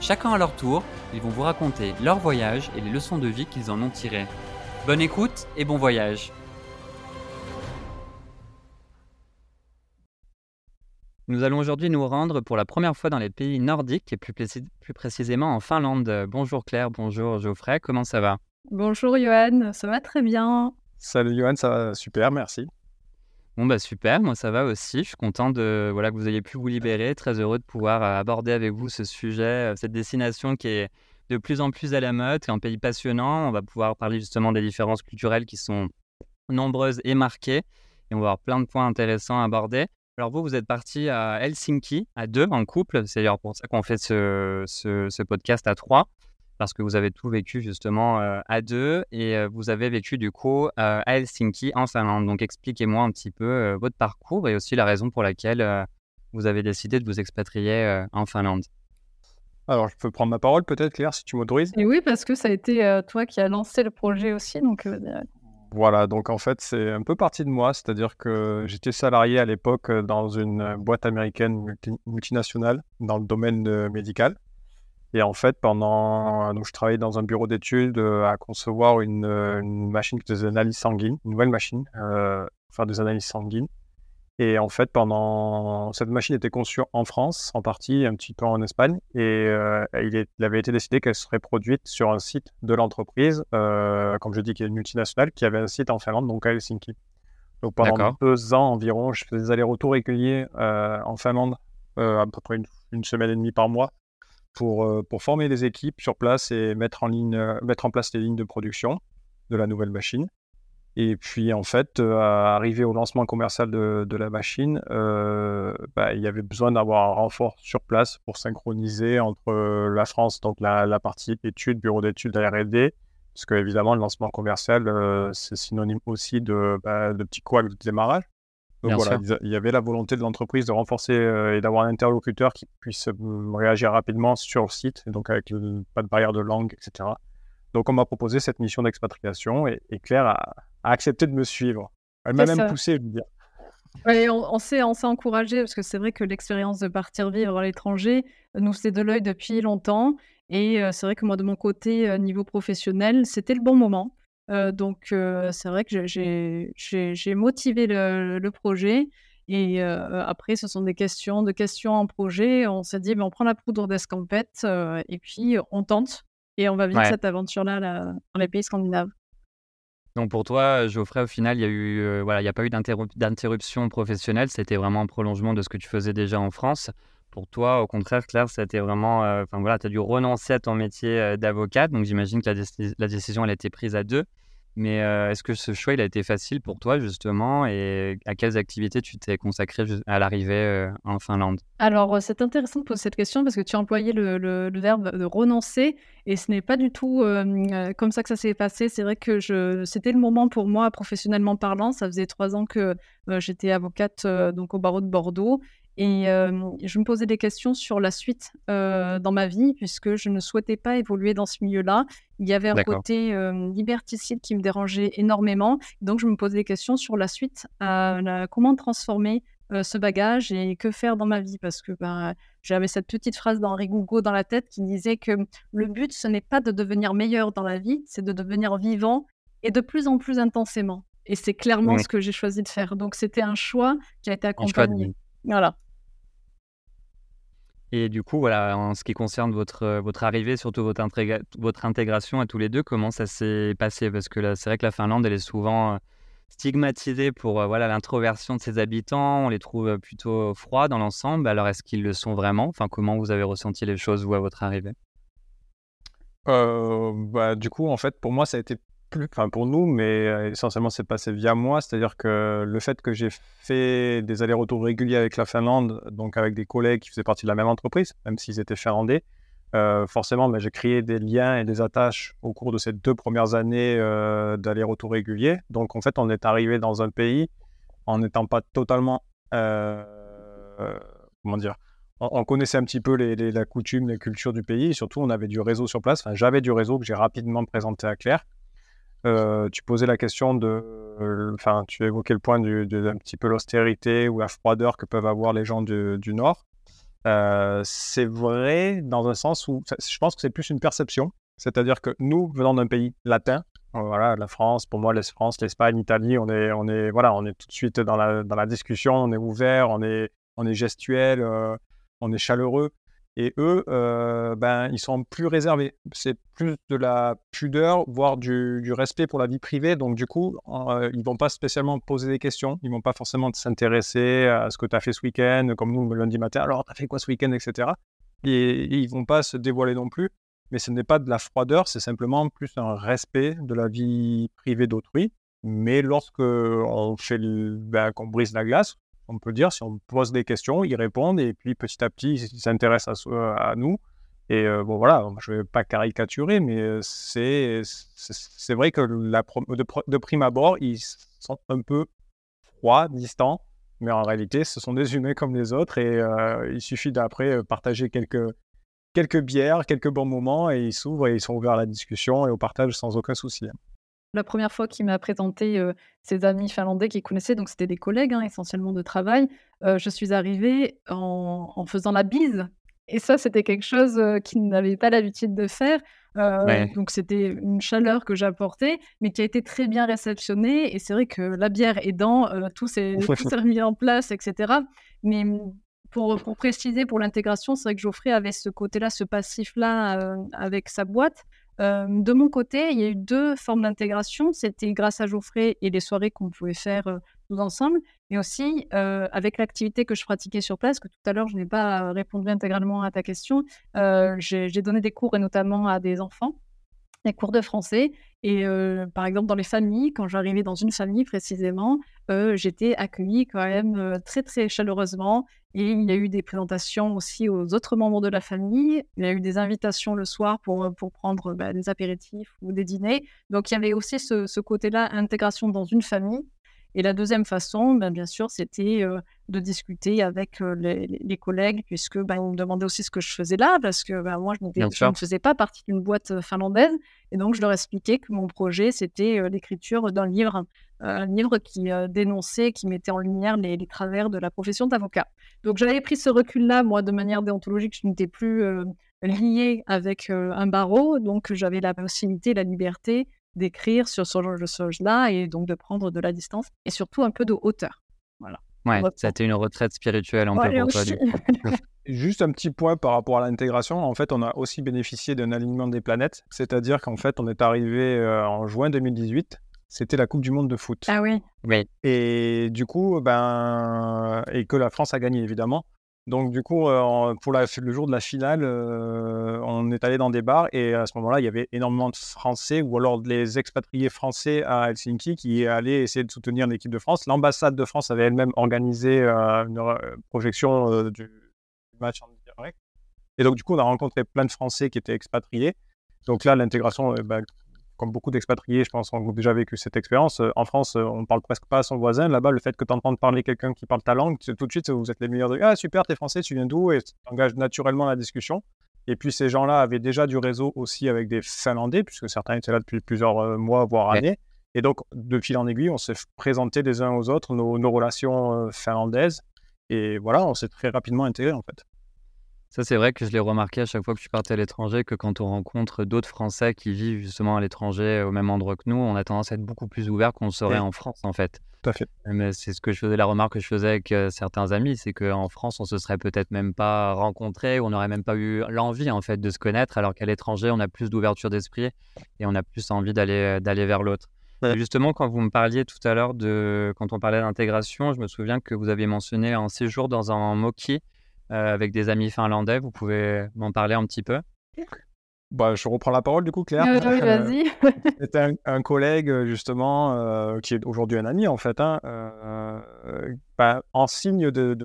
Chacun à leur tour, ils vont vous raconter leur voyage et les leçons de vie qu'ils en ont tirées. Bonne écoute et bon voyage Nous allons aujourd'hui nous rendre pour la première fois dans les pays nordiques et plus, plus précisément en Finlande. Bonjour Claire, bonjour Geoffrey, comment ça va? Bonjour Johan, ça va très bien. Salut Johan, ça va super, merci. Bon bah super, moi ça va aussi. Je suis content de voilà que vous ayez pu vous libérer. Très heureux de pouvoir euh, aborder avec vous ce sujet, euh, cette destination qui est de plus en plus à la mode, qui est un pays passionnant. On va pouvoir parler justement des différences culturelles qui sont nombreuses et marquées, et on va avoir plein de points intéressants à aborder. Alors vous, vous êtes parti à Helsinki à deux en couple. C'est d'ailleurs pour ça qu'on fait ce, ce, ce podcast à trois parce que vous avez tout vécu justement euh, à deux et euh, vous avez vécu du coup euh, à Helsinki en Finlande. Donc expliquez-moi un petit peu votre parcours et aussi la raison pour laquelle vous avez décidé de vous expatrier en Finlande. Alors, je peux prendre ma parole peut-être, Claire, si tu m'autorises Et oui, parce que ça a été toi qui as lancé le projet aussi. Donc, Voilà, donc en fait, c'est un peu parti de moi, c'est-à-dire que j'étais salarié à l'époque dans une boîte américaine multinationale dans le domaine médical. Et en fait, pendant. Donc, je travaillais dans un bureau d'études euh, à concevoir une, euh, une, machine qui faisait des analyses sanguines, une nouvelle machine, euh, pour faire des analyses sanguines. Et en fait, pendant. Cette machine était conçue en France, en partie, un petit peu en Espagne. Et il, est... il, avait été décidé qu'elle serait produite sur un site de l'entreprise, comme je dis, qui est une multinationale, qui avait un site en Finlande, donc à Helsinki. Donc pendant deux ans environ, je faisais des allers-retours réguliers en Finlande, à peu près une, une semaine et demie par mois pour, euh, pour former des équipes sur place et mettre en, ligne, euh, mettre en place les lignes de production de la nouvelle machine. Et puis, en fait, euh, arrivé au lancement commercial de, la machine, bah, il y avait besoin d'avoir un renfort sur place pour synchroniser entre la France, donc la, partie études, bureau d'études, R&D, parce que évidemment, le lancement commercial, c'est synonyme aussi de, bah, de petits couacs de démarrage. Donc voilà, il y avait la volonté de l'entreprise de renforcer euh, et d'avoir un interlocuteur qui puisse euh, réagir rapidement sur le site, donc avec pas de barrière de langue, etc. Donc on m'a proposé cette mission d'expatriation et, Claire a, accepté de me suivre. Elle m'a même poussé, je veux dire. on, s'est, encouragé parce que c'est vrai que l'expérience de partir vivre à l'étranger nous c'est de l'œil depuis longtemps. Et euh, c'est vrai que moi, de mon côté, niveau professionnel, c'était le bon moment donc c'est vrai que j'ai motivé le, projet. Et après, ce sont des questions de questions en projet. On s'est dit, ben, on prend la poudre d'escampette et puis on tente. Et on va vivre cette aventure-là dans les pays scandinaves. Donc pour toi, Geoffrey, au final, il n'y a, eu, voilà, il a pas eu d'interruption professionnelle. C'était vraiment un prolongement de ce que tu faisais déjà en France. Pour toi, au contraire, Claire, été vraiment. Enfin voilà, tu as dû renoncer à ton métier d'avocate. Donc j'imagine que la, décision, elle a été prise à deux. Mais est-ce que ce choix, il a été facile pour toi, justement? Et à quelles activités tu t'es consacré à l'arrivée en Finlande? Alors, c'est intéressant de poser cette question parce que tu as employé le, verbe de renoncer et ce n'est pas du tout comme ça que ça s'est passé. C'est vrai que c'était le moment pour moi, professionnellement parlant. Ça faisait trois ans que j'étais avocate donc au barreau de Bordeaux et je me posais des questions sur la suite dans ma vie, puisque je ne souhaitais pas évoluer dans ce milieu-là. Il y avait un côté liberticide qui me dérangeait énormément. Donc, je me posais des questions sur la suite, comment transformer ce bagage et que faire dans ma vie. Parce que ben, j'avais cette petite phrase d'Henri Gougo dans la tête qui disait que le but, ce n'est pas de devenir meilleur dans la vie, c'est de devenir vivant et de plus en plus intensément. Et c'est clairement ce que j'ai choisi de faire. Donc, c'était un choix qui a été accompagné. Voilà. Et du coup, voilà, en ce qui concerne votre, votre arrivée, surtout votre, votre intégration à tous les deux, comment ça s'est passé? Parce que c'est vrai que la Finlande, elle est souvent stigmatisée pour voilà l'introversion de ses habitants. On les trouve plutôt froids dans l'ensemble. Alors, est-ce qu'ils le sont vraiment? Enfin, comment vous avez ressenti les choses, vous, à votre arrivée? Bah, Du coup, en fait, pour moi, ça a été plus, enfin pour nous, mais essentiellement c'est passé via moi, c'est-à-dire que le fait que j'ai fait des allers-retours réguliers avec la Finlande, donc avec des collègues qui faisaient partie de la même entreprise, même s'ils étaient finlandais, forcément bah, j'ai créé des liens et des attaches au cours de ces deux premières années d'allers-retours réguliers. Donc en fait on est arrivé dans un pays en n'étant pas totalement, comment dire, on, connaissait un petit peu les, la coutume, les cultures du pays, et surtout on avait du réseau sur place. Enfin, j'avais du réseau que j'ai rapidement présenté à Claire. Euh, tu posais la question de, enfin, tu évoquais le point du, de, petit peu l'austérité ou la froideur que peuvent avoir les gens du, Nord. Euh, c'est vrai dans un sens où je pense que c'est plus une perception, c'est-à-dire que nous, venant d'un pays latin, euh, voilà, la France, pour moi, la France, l'Espagne, l'Italie, on est, on est, voilà, on est tout de suite dans la, dans la discussion, on est ouvert, on est, on est gestuel, on est chaleureux. Et eux, euh, ben, ils sont plus réservés. C'est plus de la pudeur, voire du, respect pour la vie privée. Donc, du coup, euh, ils vont pas spécialement poser des questions. Ils vont pas forcément s'intéresser à ce que tu as fait ce week-end, comme nous, le lundi matin. Alors, tu as fait quoi ce week-end, etc. Et, ils vont pas se dévoiler non plus. Mais ce n'est pas de la froideur, c'est simplement plus un respect de la vie privée d'autrui. Mais lorsque on fait ben, qu'on brise la glace, on peut dire. Si on pose des questions, ils répondent et puis petit à petit, ils s'intéressent à, à, nous. Et euh, bon, voilà, je ne vais pas caricaturer, mais euh, c'est, vrai que de, prime abord, ils sont un peu froids, distants, mais en réalité, ce sont des humains comme les autres et euh, il suffit d'après partager quelques, quelques bières, quelques bons moments et ils s'ouvrent et ils sont ouverts à la discussion et au partage sans aucun souci. La première fois qu'il m'a présenté, ses amis finlandais qu'il connaissait, donc c'était des collègues, hein, essentiellement de travail, je suis arrivée en faisant la bise. Et ça, c'était quelque chose, qu'il n'avait pas l'habitude de faire, donc c'était une chaleur que j'apportais, mais qui a été très bien réceptionnée. Et c'est vrai que la bière aidant, tout s'est tout s'est remis en place etc. mais mmh, pour pour préciser pour l'intégration, c'est vrai que Geoffrey avait ce côté-là, ce passif-là, avec sa boîte de mon côté, il y a eu deux formes d'intégration. C'était grâce à Geoffrey et les soirées qu'on pouvait faire tous ensemble, mais aussi avec l'activité que je pratiquais sur place, que tout à l'heure, je n'ai pas répondu intégralement à ta question. J'ai donné des cours, et notamment à des enfants, des cours de français. Et par exemple, dans les familles, quand j'arrivais dans une famille précisément, j'étais accueillie quand même très, très chaleureusement. Et il y a eu des présentations aussi aux autres membres de la famille. Il y a eu des invitations le soir pour, pour prendre bah, des apéritifs ou des dîners. Donc il y avait aussi ce, ce côté-là, intégration dans une famille. Et la deuxième façon, ben, bien sûr, c'était de discuter avec les, collègues, puisque ben, ils me demandaient aussi ce que je faisais là, parce que ben, moi, je, ne faisais pas partie d'une boîte finlandaise. Et donc, je leur expliquais que mon projet, c'était l'écriture d'un livre, un livre qui dénonçait, qui mettait en lumière les, travers de la profession d'avocat. Donc, j'avais pris ce recul-là, moi, de manière déontologique, je n'étais plus liée avec un barreau, donc j'avais la possibilité, la liberté d'écrire sur ce genre de choses-là et donc de prendre de la distance et surtout un peu de hauteur. Voilà. Ouais, ça a été une retraite spirituelle en peu pour toi. Du Juste un petit point par rapport à l'intégration. En fait, on a aussi bénéficié d'un alignement des planètes. C'est-à-dire qu'en fait, on est arrivé euh, en juin 2018. C'était la Coupe du Monde de foot. Ah oui. Oui. Et du coup, ben, et que la France a gagné évidemment. Donc du coup, pour le jour de la finale, on est allé dans des bars et à ce moment-là, il y avait énormément de Français ou alors des expatriés français à Helsinki qui allaient essayer de soutenir l'équipe de France. L'ambassade de France avait elle-même organisé une projection du match en direct. Et donc du coup, on a rencontré plein de Français qui étaient expatriés. Donc là, l'intégration, comme beaucoup d'expatriés, je pense, ont déjà vécu cette expérience. Euh, en France, euh, on parle presque pas à son voisin. Là-bas, le fait que tu entends parler quelqu'un qui parle ta langue, tout de suite, vous êtes les meilleurs de Ah, super, t'es français, tu viens d'où? Et tu engages naturellement la discussion. Et puis, ces gens-là avaient déjà du réseau aussi avec des Finlandais, puisque certains étaient là depuis plusieurs euh, mois, voire années. Et donc, de fil en aiguille, on s'est présenté les uns aux autres nos, nos relations finlandaises. Et voilà, on s'est très rapidement intégré, en fait. Ça, c'est vrai que je l'ai remarqué à chaque fois que je partais à l'étranger, que quand on rencontre d'autres Français qui vivent justement à l'étranger au même endroit que nous, on a tendance à être beaucoup plus ouvert qu'on serait en France, en fait. Tout à fait. Mais c'est ce que je faisais, la remarque que je faisais avec certains amis, c'est qu'en France, on se serait peut-être même pas rencontrés, on n'aurait même pas eu l'envie, en fait, de se connaître, alors qu'à l'étranger, on a plus d'ouverture d'esprit et on a plus envie d'aller d'aller vers l'autre. Justement, quand vous me parliez tout à l'heure de, quand on parlait d'intégration, je me souviens que vous aviez mentionné un séjour dans un euh, avec des amis finlandais. Vous pouvez m'en parler un petit peu? Bah, je reprends la parole du coup, Claire. oui, vas-y. C'était un, collègue justement euh, qui est aujourd'hui un ami en fait, hein, euh, bah, en signe de,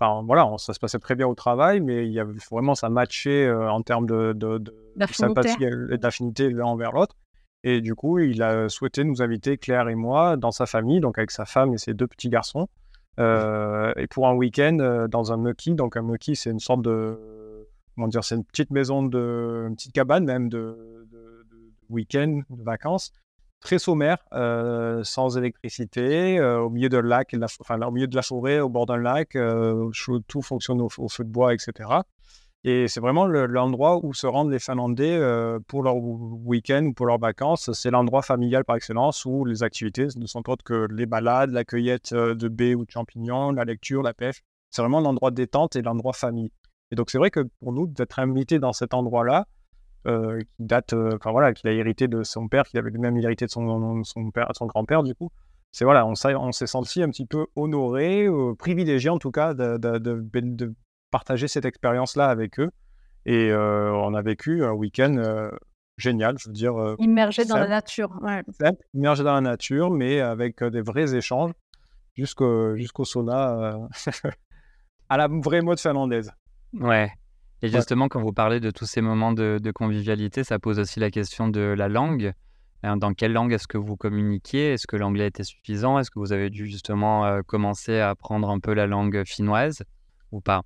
Enfin voilà, ça se passait très bien au travail, mais il y avait vraiment ça matchait en termes de, de, sympathie et d'affinité l'un envers l'autre. Et du coup, il a souhaité nous inviter, Claire et moi, dans sa famille, donc avec sa femme et ses deux petits garçons, euh, et pour un week-end euh, dans un mucky. Donc un mucky, c'est une sorte de, comment dire, c'est une petite maison une petite cabane même de, week-end, de vacances, très sommaire, euh, sans électricité, au milieu de lac, enfin, au milieu de la forêt, au bord d'un lac, tout fonctionne au, feu de bois, etc. Et c'est vraiment l'endroit où se rendent les Finlandais euh, pour leur week-end ou pour leurs vacances. C'est l'endroit familial par excellence où les activités ne sont autres que les balades, la cueillette euh, de baies ou de champignons, la lecture, la pêche. C'est vraiment l'endroit détente et l'endroit famille. Et donc c'est vrai que pour nous, d'être invité dans cet endroit-là, euh, qui date, enfin voilà, qu'il a hérité de son père, qu'il avait lui-même hérité de son, son, père, son grand-père, du coup, c'est voilà, on, on s'est senti un petit peu honoré, privilégié en tout cas de, de, partager cette expérience-là avec eux. Et euh, on a vécu un week-end euh, génial, je veux dire. Euh, immergé dans la nature. Ouais. immergé dans la nature, mais avec des vrais échanges jusqu'au jusqu'au sauna à la vraie mode finlandaise. Ouais. Et justement, quand vous parlez de tous ces moments de, convivialité, ça pose aussi la question de la langue. Hein, dans quelle langue est-ce que vous communiquiez? Est-ce que l'anglais était suffisant? Est-ce que vous avez dû justement commencer à apprendre un peu la langue finnoise ou pas?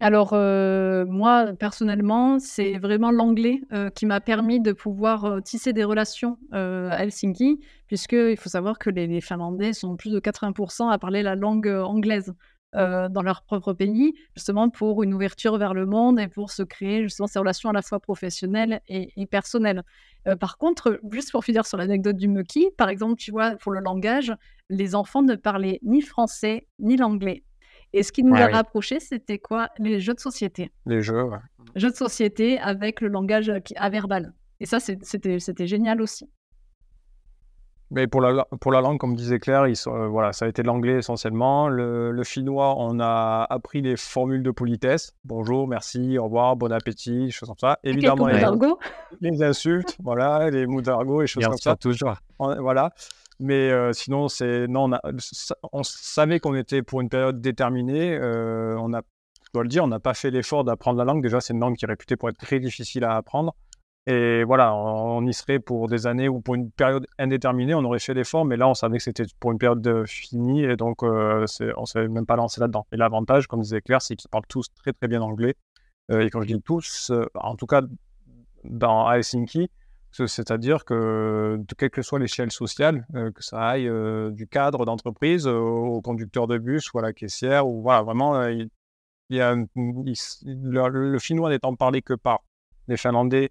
Alors, euh, moi, personnellement, c'est vraiment l'anglais euh, qui m'a permis de pouvoir euh, tisser des relations à Helsinki, puisqu'il faut savoir que les, Finlandais sont plus de 80% à parler la langue anglaise dans leur propre pays, justement pour une ouverture vers le monde et pour se créer justement ces relations à la fois professionnelles et, personnelles. par contre, juste pour finir sur l'anecdote du Muki, par exemple, tu vois, pour le langage, les enfants ne parlaient ni français ni l'anglais. Et ce qui nous a rapprochés, c'était quoi? Les jeux de société. Les jeux, ouais. Jeux de société avec le langage averbal. Et ça, c'était génial aussi. Mais pour la, pour la langue, comme disait Claire, ils sont, euh, voilà, ça a été l'anglais essentiellement. Le, finnois, on a appris les formules de politesse. Bonjour, merci, au revoir, bon appétit, choses comme ça. Évidemment, les, les, insultes, voilà, les mots d'argot et choses comme ça. toujours. Voilà. Mais euh, sinon, c'est non, on, savait qu'on était pour une période déterminée. Euh, on a, je dois le dire, on n'a pas fait l'effort d'apprendre la langue. Déjà, c'est une langue qui est réputée pour être très difficile à apprendre. Et voilà, on, y serait pour des années ou pour une période indéterminée, on aurait fait l'effort, mais là, on savait que c'était pour une période finie, et donc euh, on ne s'est même pas lancé là-dedans. Et l'avantage, comme disait Claire, c'est qu'ils parlent tous très très bien anglais. et quand je dis tous, en tout cas dans Helsinki, c'est-à-dire que, quelle que soit l'échelle sociale, euh, que ça aille euh, du cadre d'entreprise au conducteur de bus ou à la caissière, ou voilà, vraiment, euh, a le, finnois n'étant parlé que par les Finlandais,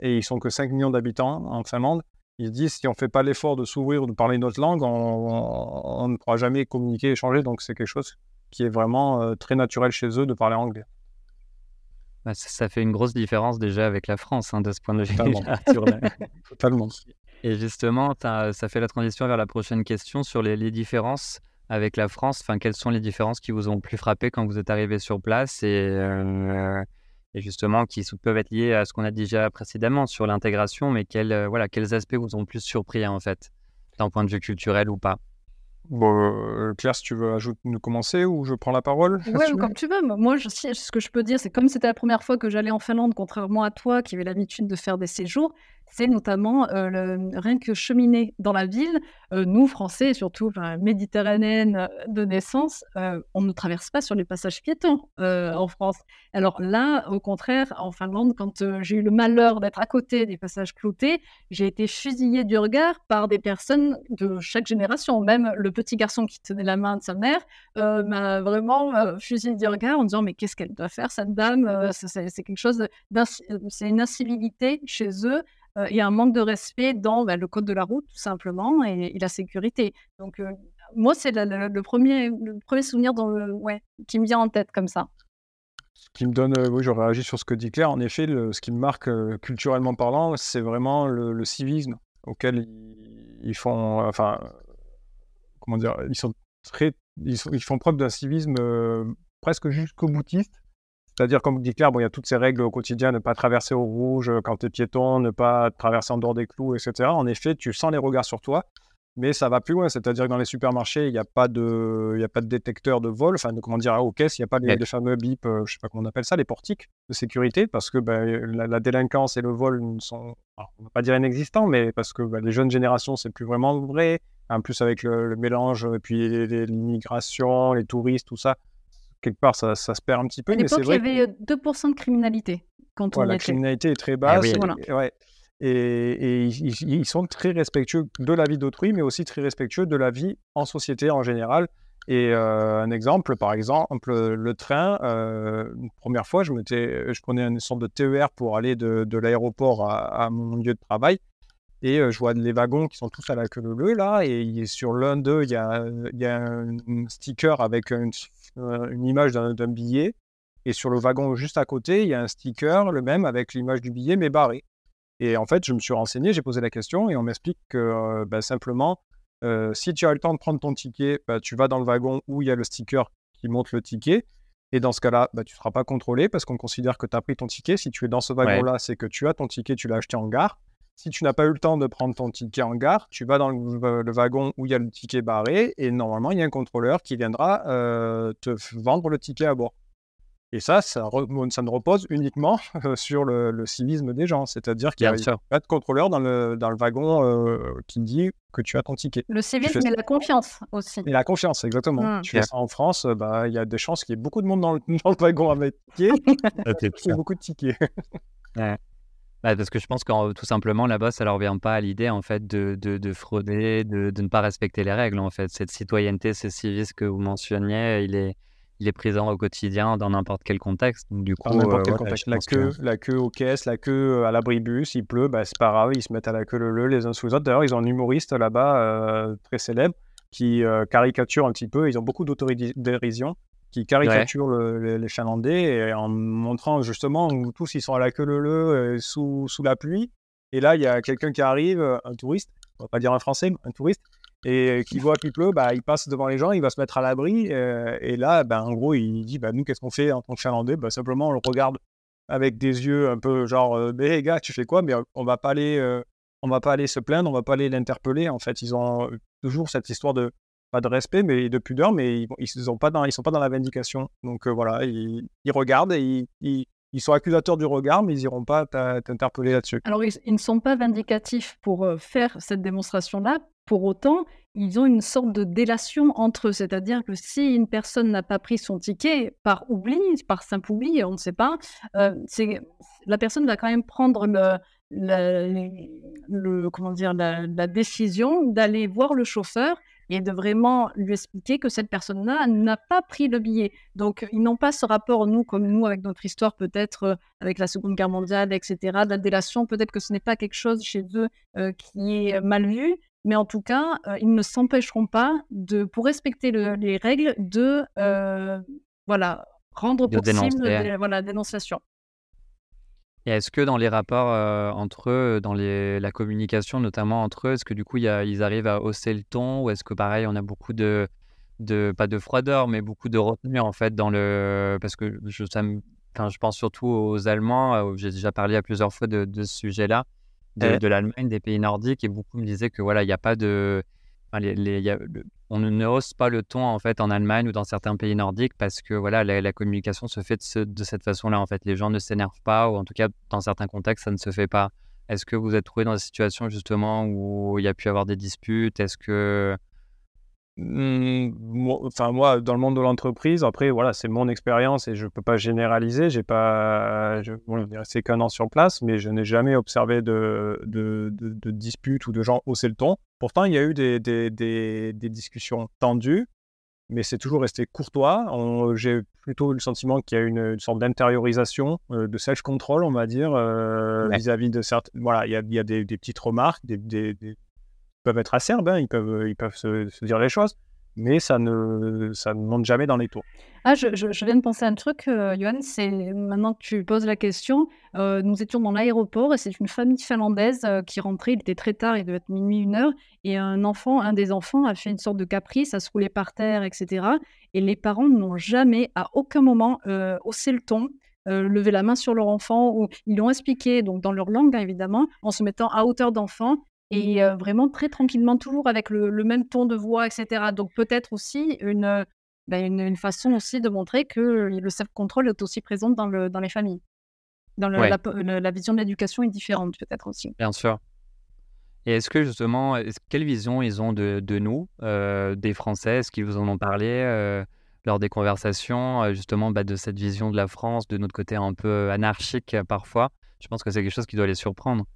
et ils sont que 5 millions d'habitants en Finlande, ils disent si on ne fait pas l'effort de s'ouvrir ou de parler notre langue, on, ne pourra jamais communiquer, échanger. Donc c'est quelque chose qui est vraiment très naturel chez eux de parler anglais. Bah, ça, fait une grosse différence déjà avec la France, hein, de ce point de vue. Totalement. Et justement, ça fait la transition vers la prochaine question sur les, différences avec la France. Enfin, quelles sont les différences qui vous ont plus frappé quand vous êtes arrivé sur place et, euh, et justement qui peuvent être liées à ce qu'on a déjà précédemment sur l'intégration, mais quels, euh, voilà, quels aspects vous ont plus surpris en fait, d'un point de vue culturel ou pas? Bon, euh, Claire, si tu veux ajouter, nous commencer ou je prends la parole Oui, comme tu veux. Moi, je, ce que je peux dire, c'est comme c'était la première fois que j'allais en Finlande, contrairement à toi qui avait l'habitude de faire des séjours, c'est notamment le, rien que cheminer dans la ville. nous, Français, surtout enfin, méditerranéennes de naissance, on ne traverse pas sur les passages piétons en France. Alors là, au contraire, en Finlande, quand j'ai eu le malheur d'être à côté des passages cloutés, j'ai été fusillée du regard par des personnes de chaque génération. Même le petit garçon qui tenait la main de sa mère m'a vraiment fusillé du regard en disant mais qu'est-ce qu'elle doit faire cette dame C'est quelque chose, c'est une incivilité chez eux euh, il y a un manque de respect dans bah, le code de la route, tout simplement, et, la sécurité. Donc, euh, moi, c'est le, premier, souvenir qui me vient en tête comme ça. Ce qui me donne, euh, oui, je réagis sur ce que dit Claire. En effet, ce qui me marque culturellement parlant, c'est vraiment le, civisme auquel ils, font, enfin, comment dire, ils sont très, ils font preuve d'un civisme presque jusqu'au boutiste c'est-à-dire, comme dit Claire, bon, il y a toutes ces règles au quotidien, ne pas traverser au rouge euh, quand tu es piéton, ne pas traverser en dehors des clous, etc. En effet, tu sens les regards sur toi, mais ça va plus loin. C'est-à-dire que dans les supermarchés, il n'y a, pas de, a pas de détecteur de vol, enfin, de, comment dire, aux caisses, il n'y a pas les, fameux bips, euh, je ne sais pas comment on appelle ça, les portiques de sécurité, parce que ben, la, délinquance et le vol sont, on ne va pas dire inexistants, mais parce que ben, les jeunes générations, c'est plus vraiment vrai. En plus, avec le, mélange, et puis l'immigration, les touristes, tout ça, quelque part, ça, ça, se perd un petit peu. À l'époque, il y avait 2% euh, de criminalité quand on La criminalité est très ah basse. et, ouais. et, ils, sont très respectueux de la vie d'autrui, mais aussi très respectueux de la vie en société en général. Et euh, un exemple, par exemple, le train, euh, une première fois, je, je prenais une sorte de TER pour aller de, de l'aéroport à, à, mon lieu de travail. Et je vois les wagons qui sont tous à la queue leu là. Et sur l'un d'eux, il y a, y a un sticker avec une, une image d'un billet. Et sur le wagon juste à côté, il y a un sticker, le même, avec l'image du billet, mais barré. Et en fait, je me suis renseigné, j'ai posé la question et on m'explique que bah, simplement, si tu as le temps de prendre ton ticket, bah, tu vas dans le wagon où il y a le sticker qui montre le ticket. Et dans ce cas-là, bah, tu ne seras pas contrôlé parce qu'on considère que tu as pris ton ticket. Si tu es dans ce wagon-là, c'est que tu as ton ticket, tu l'as acheté en gare. Si tu n'as pas eu le temps de prendre ton ticket en gare, tu vas dans le, wagon où il y a le ticket barré et normalement, il y a un contrôleur qui viendra euh, te vendre le ticket à bord. Et ça, ça, ne repose uniquement euh, sur le, civisme des gens. C'est-à-dire qu'il n'y a pas de contrôleur dans le, dans le wagon euh, qui dit que tu as ton ticket. Le civisme et la confiance aussi. Et la confiance, exactement. Mmh. Tu fais ça en France, bah, il y a des chances qu'il y ait beaucoup de monde dans le, dans le wagon avec ticket. Il y a beaucoup de tickets. ouais. Bah, parce que je pense que tout simplement là-bas, ça leur vient pas à l'idée en fait de, de, frauder, de, de, ne pas respecter les règles en fait. Cette citoyenneté, ce civisme que vous mentionniez, il est, il est présent au quotidien dans n'importe quel contexte. du coup, n'importe quel contexte. La queue, la queue aux caisses, la queue euh, à l'abribus, il pleut, bah, c'est pas grave, ils se mettent à la queue le le les uns sous les autres. D'ailleurs, ils ont un humoriste là-bas euh, très célèbre qui euh, caricature un petit peu. Ils ont beaucoup d'autodérision qui caricature les, Finlandais et en montrant justement où tous ils sont à la queue leu sous, sous la pluie. Et là, il y a quelqu'un qui arrive, un touriste, on va pas dire un Français, un touriste, et qui voit qu'il pleut, bah, il passe devant les gens, il va se mettre à l'abri. et là, bah, en gros, il dit bah, Nous, qu'est-ce qu'on fait en tant que Finlandais? Bah, Simplement, on le regarde avec des yeux un peu genre Mais gars, tu fais quoi Mais on va pas aller. on va pas aller se plaindre, on va pas aller l'interpeller. En fait, ils ont toujours cette histoire de pas de respect, mais de pudeur, mais ils, ils sont pas dans, la vindication. Donc euh, voilà, ils, regardent et ils, sont accusateurs du regard, mais ils n'iront pas t'interpeller là-dessus. Alors ils, ne sont pas vindicatifs pour euh, faire cette démonstration-là. Pour autant, ils ont une sorte de délation entre eux, c'est-à-dire que si une personne n'a pas pris son ticket par oubli, par simple oubli, on ne sait pas, euh, la personne va quand même prendre le, comment dire, la décision d'aller voir le chauffeur et de vraiment lui expliquer que cette personne-là n'a pas pris le billet. Donc, ils n'ont pas ce rapport, nous, comme nous, avec notre histoire, peut-être euh, avec la Seconde Guerre mondiale, etc., la délation, peut-être que ce n'est pas quelque chose chez eux euh, qui est mal vu, mais en tout cas, euh, ils ne s'empêcheront pas, de, pour respecter les règles, de voilà, rendre possible la voilà, dénonciation. Et est-ce que dans les rapports entre eux, dans les, la communication notamment entre eux, est-ce que du coup y a, ils arrivent à hausser le ton ou est-ce que pareil on a beaucoup de, de pas de froideur mais beaucoup de retenue en fait dans le parce que je, ça je pense surtout aux Allemands, j'ai déjà parlé à plusieurs fois de, de ce sujet-là, de, de l'Allemagne, des pays nordiques et beaucoup me disaient que voilà il n'y a pas de on ne hausse pas le ton en fait en Allemagne ou dans certains pays nordiques parce que voilà la, communication se fait de, cette façon-là en fait. Les gens ne s'énervent pas ou en tout cas dans certains contextes ça ne se fait pas Est-ce que vous êtes trouvé dans des situations justement où il y a pu avoir des disputes? Enfin moi, dans le monde de l'entreprise, après voilà, c'est mon expérience et je peux pas généraliser. J'ai pas, bon, c'est qu'un an sur place, mais je n'ai jamais observé de, de, de, disputes ou de gens hausser le ton. Pourtant, il y a eu des, des, des, des discussions tendues, mais c'est toujours resté courtois. J'ai plutôt le sentiment qu'il y a une, sorte d'intériorisation, euh, de self-control, on va dire, euh, vis-à-vis de certaines. Voilà, il y a, y a des, petites remarques, des, peuvent être acerbes, hein, ils peuvent, peuvent se, dire les choses, mais ça ne, monte jamais dans les tours. Ah, je, viens de penser à un truc, euh, Johan, c'est maintenant que tu poses la question, euh, nous étions dans l'aéroport et c'est une famille finlandaise euh, qui rentrait, il était très tard, il devait être minuit, une heure, et un enfant, un des enfants a fait une sorte de caprice, a se roulait par terre, etc. Et les parents n'ont jamais, à aucun moment, haussé le ton, levé la main sur leur enfant, ou ils l'ont expliqué, donc dans leur langue, hein, évidemment, en se mettant à hauteur d'enfant, et vraiment très tranquillement, toujours avec le, même ton de voix, etc. Donc peut-être aussi une, ben, une, façon aussi de montrer que le self-control est aussi présent dans, le, dans les familles. Dans la, la, vision de l'éducation est différente peut-être aussi. Bien sûr. Et est-ce que justement, quelle vision ils ont de, de nous, des Français? Est-ce qu'ils vous en ont parlé lors des conversations, justement, bah, de cette vision de la France, de notre côté un peu anarchique parfois? Je pense que c'est quelque chose qui doit les surprendre.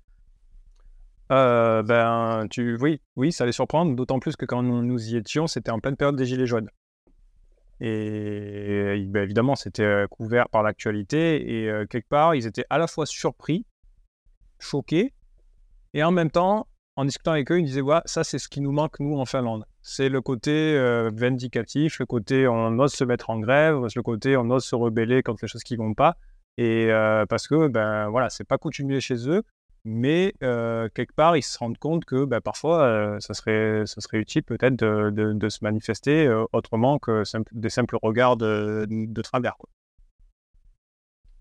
Euh, ben, tu, oui, oui, ça allait surprendre, d'autant plus que quand nous y étions, c'était en pleine période des Gilets jaunes. Et ben, évidemment, c'était euh, couvert par l'actualité, et euh, quelque part, ils étaient à la fois surpris, choqués, et en même temps, en discutant avec eux, ils disaient ça, c'est ce qui nous manque, nous, en Finlande. C'est le côté vindicatif, le côté on ose se mettre en grève, le côté on ose se rebeller contre les choses qui vont pas. Et parce que, ben voilà, c'est pas coutumier chez eux mais quelque part, ils se rendent compte que bah, parfois, ça, serait, ça serait utile peut-être de, se manifester autrement que des simples regards de, de travers.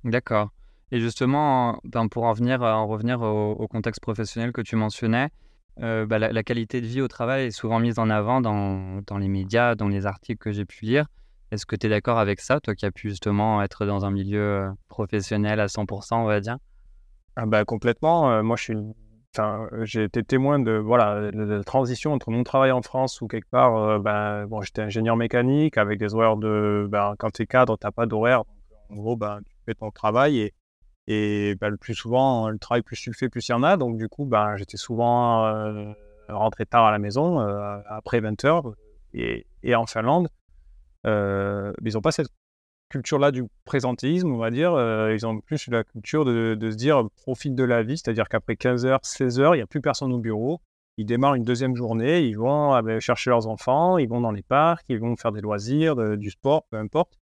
D'accord. Et justement, ben, pour en revenir au, contexte professionnel que tu mentionnais, bah, la, qualité de vie au travail est souvent mise en avant dans, dans les médias, dans les articles que j'ai pu lire. Est-ce que tu es d'accord avec ça, toi qui as pu justement être dans un milieu professionnel à 100%, on va dire? Ah bah, complètement. Moi, je suis, j'ai été témoin de voilà la transition entre mon travail en France où quelque part, ben, bon, j'étais ingénieur mécanique avec des horaires de, ben, quand tu es cadre, t'as pas d'horaire. En gros, ben, tu fais ton travail et et ben, le plus souvent, le travail plus tu le fais, plus il y en a. Donc du coup, ben, j'étais souvent rentré tard à la maison après 20 heures et en Finlande. ils n'ont pas cette culture-là du présentéisme, on va dire. Euh, ils ont plus la culture de, se dire profite de la vie, c'est-à-dire qu'après 15h, 16h, il n'y a plus personne au bureau. Ils démarrent une deuxième journée, ils vont ah ben, chercher leurs enfants, ils vont dans les parcs, ils vont faire des loisirs, du sport, peu importe.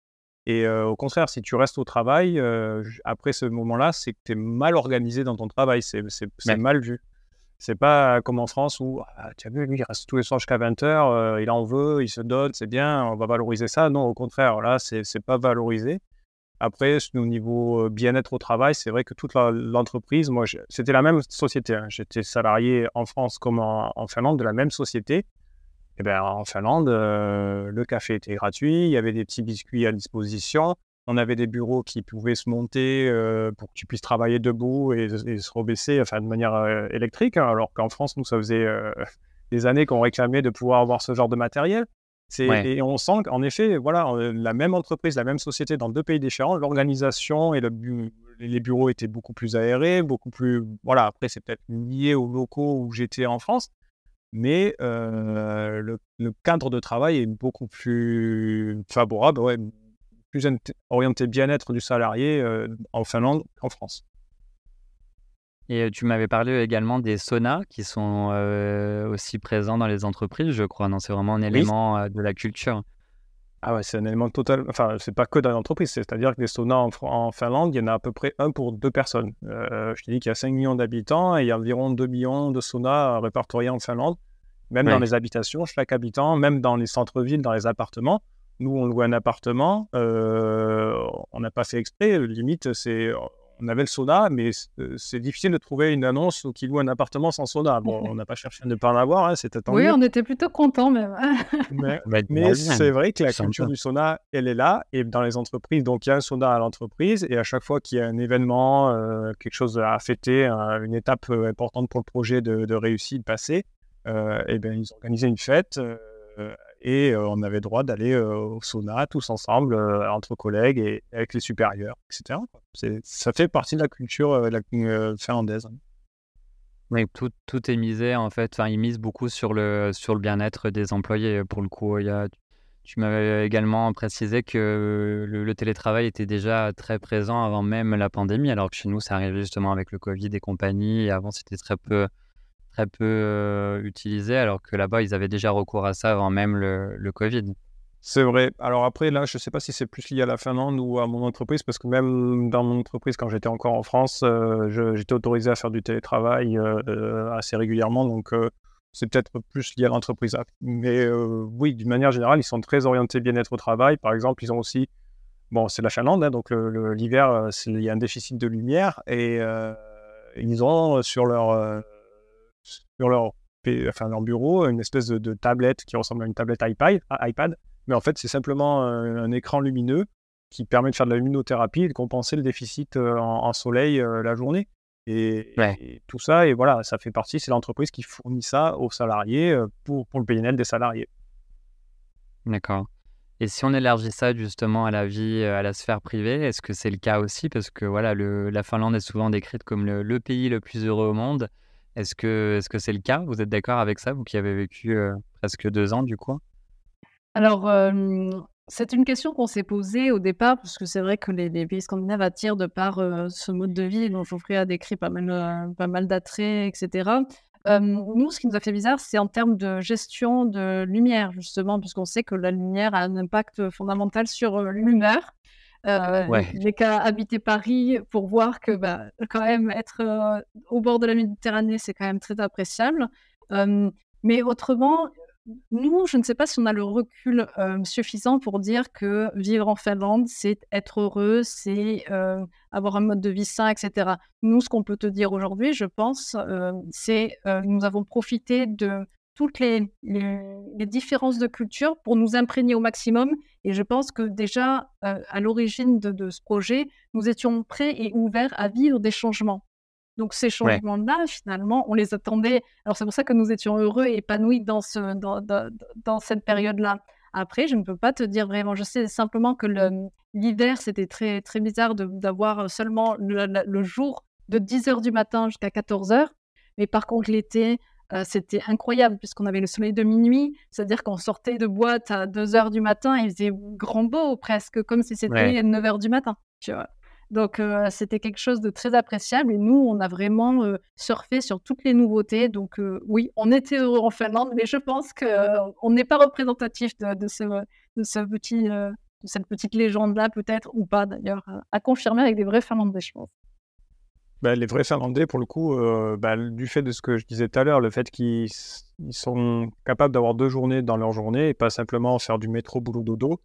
Et euh, au contraire, si tu restes au travail, euh, après ce moment-là, c'est que tu es mal organisé dans ton travail, c'est mal vu. C'est pas comme en France où, ah, tu as vu, lui, il reste tous les soirs jusqu'à 20h, euh, il en veut, il se donne, c'est bien, on va valoriser ça. Non, au contraire, là, c'est pas valorisé. Après, au niveau euh, bien-être au travail, c'est vrai que toute l'entreprise, moi, c'était la même société. Hein. J'étais salarié en France comme en, Finlande de la même société. Et eh bien, en Finlande, euh, le café était gratuit, il y avait des petits biscuits à disposition. On avait des bureaux qui pouvaient se monter euh, pour que tu puisses travailler debout et, se rebaisser enfin, de manière euh, électrique, hein, alors qu'en France, nous, ça faisait euh, des années qu'on réclamait de pouvoir avoir ce genre de matériel. Et on sent qu'en effet, voilà, la même entreprise, la même société dans deux pays différents, l'organisation et le les bureaux étaient beaucoup plus aérés, beaucoup plus. Voilà, après, c'est peut-être lié aux locaux où j'étais en France, mais le, le, cadre de travail est beaucoup plus favorable, ouais, plus orienté bien-être du salarié euh, en Finlande qu'en France. Et euh, tu m'avais parlé également des saunas qui sont euh, aussi présents dans les entreprises, je crois. Non, c'est vraiment un élément de la culture. Ah ouais, c'est un élément total. Enfin, c'est pas que dans l'entreprise, c'est-à-dire que des saunas en, Finlande, il y en a à peu près un pour deux personnes. je te dis qu'il y a 5 millions d'habitants et il y a environ 2 millions de saunas répertoriés en Finlande, même dans les habitations, chaque habitant, même dans les centres-villes, dans les appartements. Nous, on loue un appartement, euh, on n'a pas fait exprès, limite, c'est on avait le sauna, mais euh, c'est difficile de trouver une annonce qui loue un appartement sans sauna. Bon, on n'a pas cherché à ne pas en avoir, hein, c'était Oui, on était plutôt contents même. mais, c'est vrai que la culture du sauna, elle est là, et dans les entreprises, donc il y a un sauna à l'entreprise, et à chaque fois qu'il y a un événement, euh, quelque chose à fêter, une étape euh, importante pour le projet de, de réussite passée, et eh bien, ils organisaient une fête et on avait droit d'aller au sauna tous ensemble, entre collègues et avec les supérieurs, etc. Ça fait partie de la culture finlandaise. Oui, tout, est misé en fait. Enfin, ils misent beaucoup sur le, sur le bien-être des employés. Pour le coup, il y a, tu m'avais également précisé que le, télétravail était déjà très présent avant même la pandémie, alors que chez nous, ça arrivait justement avec le Covid et compagnie. Avant, c'était très peu, très peu utilisé, alors que là-bas, ils avaient déjà recours à ça avant même le, le Covid. C'est vrai. Alors après, là, je ne sais pas si c'est plus lié à la Finlande ou à mon entreprise, parce que même dans mon entreprise, quand j'étais encore en France, j'étais autorisé à faire du télétravail assez régulièrement, donc c'est peut-être plus lié à l'entreprise. Mais oui, d'une manière générale, ils sont très orientés bien-être au travail. Par exemple, ils ont aussi, bon, c'est la Finlande, hein, donc l'hiver, il y a un déficit de lumière, et ils ont sur leur sur leur, enfin, leur bureau une espèce de, tablette qui ressemble à une tablette iPad, iPad mais en fait, c'est simplement un, écran lumineux qui permet de faire de la luminothérapie et de compenser le déficit euh, en, soleil euh, la journée. Et, tout ça, et voilà, ça fait partie, c'est l'entreprise qui fournit ça aux salariés euh, pour, pour le PNL des salariés. D'accord. Et si on élargit ça justement à la vie, à la sphère privée, est-ce que c'est le cas aussi? Parce que voilà, le, la Finlande est souvent décrite comme le, le, pays le plus heureux au monde. Est-ce que c'est -ce le cas? Vous êtes d'accord avec ça, vous qui avez vécu presque deux ans du coup? Alors, c'est une question qu'on s'est posée au départ, parce que c'est vrai que les, pays scandinaves attirent de par ce mode de vie dont Geoffrey a décrit pas mal, pas mal d'attraits, etc. nous, ce qui nous a fait bizarre, c'est en termes de gestion de lumière, justement, puisqu'on sait que la lumière a un impact fondamental sur l'humeur. Euh, J'ai qu'à habiter Paris pour voir que bah, quand même être euh, au bord de la Méditerranée, c'est quand même très appréciable. mais autrement, nous, je ne sais pas si on a le recul suffisant pour dire que vivre en Finlande, c'est être heureux, c'est avoir un mode de vie sain, etc. Nous, ce qu'on peut te dire aujourd'hui, je pense, c'est nous avons profité de toutes les, les, différences de culture pour nous imprégner au maximum. Et je pense que déjà, euh, à l'origine de, ce projet, nous étions prêts et ouverts à vivre des changements. Donc ces changements-là, finalement, on les attendait. Alors c'est pour ça que nous étions heureux et épanouis dans, ce, dans, dans, cette période-là. Après, je ne peux pas te dire vraiment. Je sais simplement que l'hiver, c'était très, très bizarre d'avoir seulement le, le, jour de 10h du matin jusqu'à 14h. Mais par contre, l'été, euh, c'était incroyable puisqu'on avait le soleil de minuit, c'est-à-dire qu'on sortait de boîte à 2 heures du matin et il faisait grand beau presque, comme si c'était 9 heures du matin. Tu vois. Donc euh, c'était quelque chose de très appréciable et nous, on a vraiment euh, surfé sur toutes les nouveautés. Donc oui, on était heureux en Finlande, mais je pense qu'on n'est pas représentatif de, ce, de, ce petit, de cette petite légende-là peut-être, ou pas d'ailleurs, à confirmer avec des vrais Finlandais, je pense. Bah, les vrais Finlandais, pour le coup, euh, bah, du fait de ce que je disais tout à l'heure, le fait qu'ils sont capables d'avoir deux journées dans leur journée et pas simplement faire du métro boulot dodo,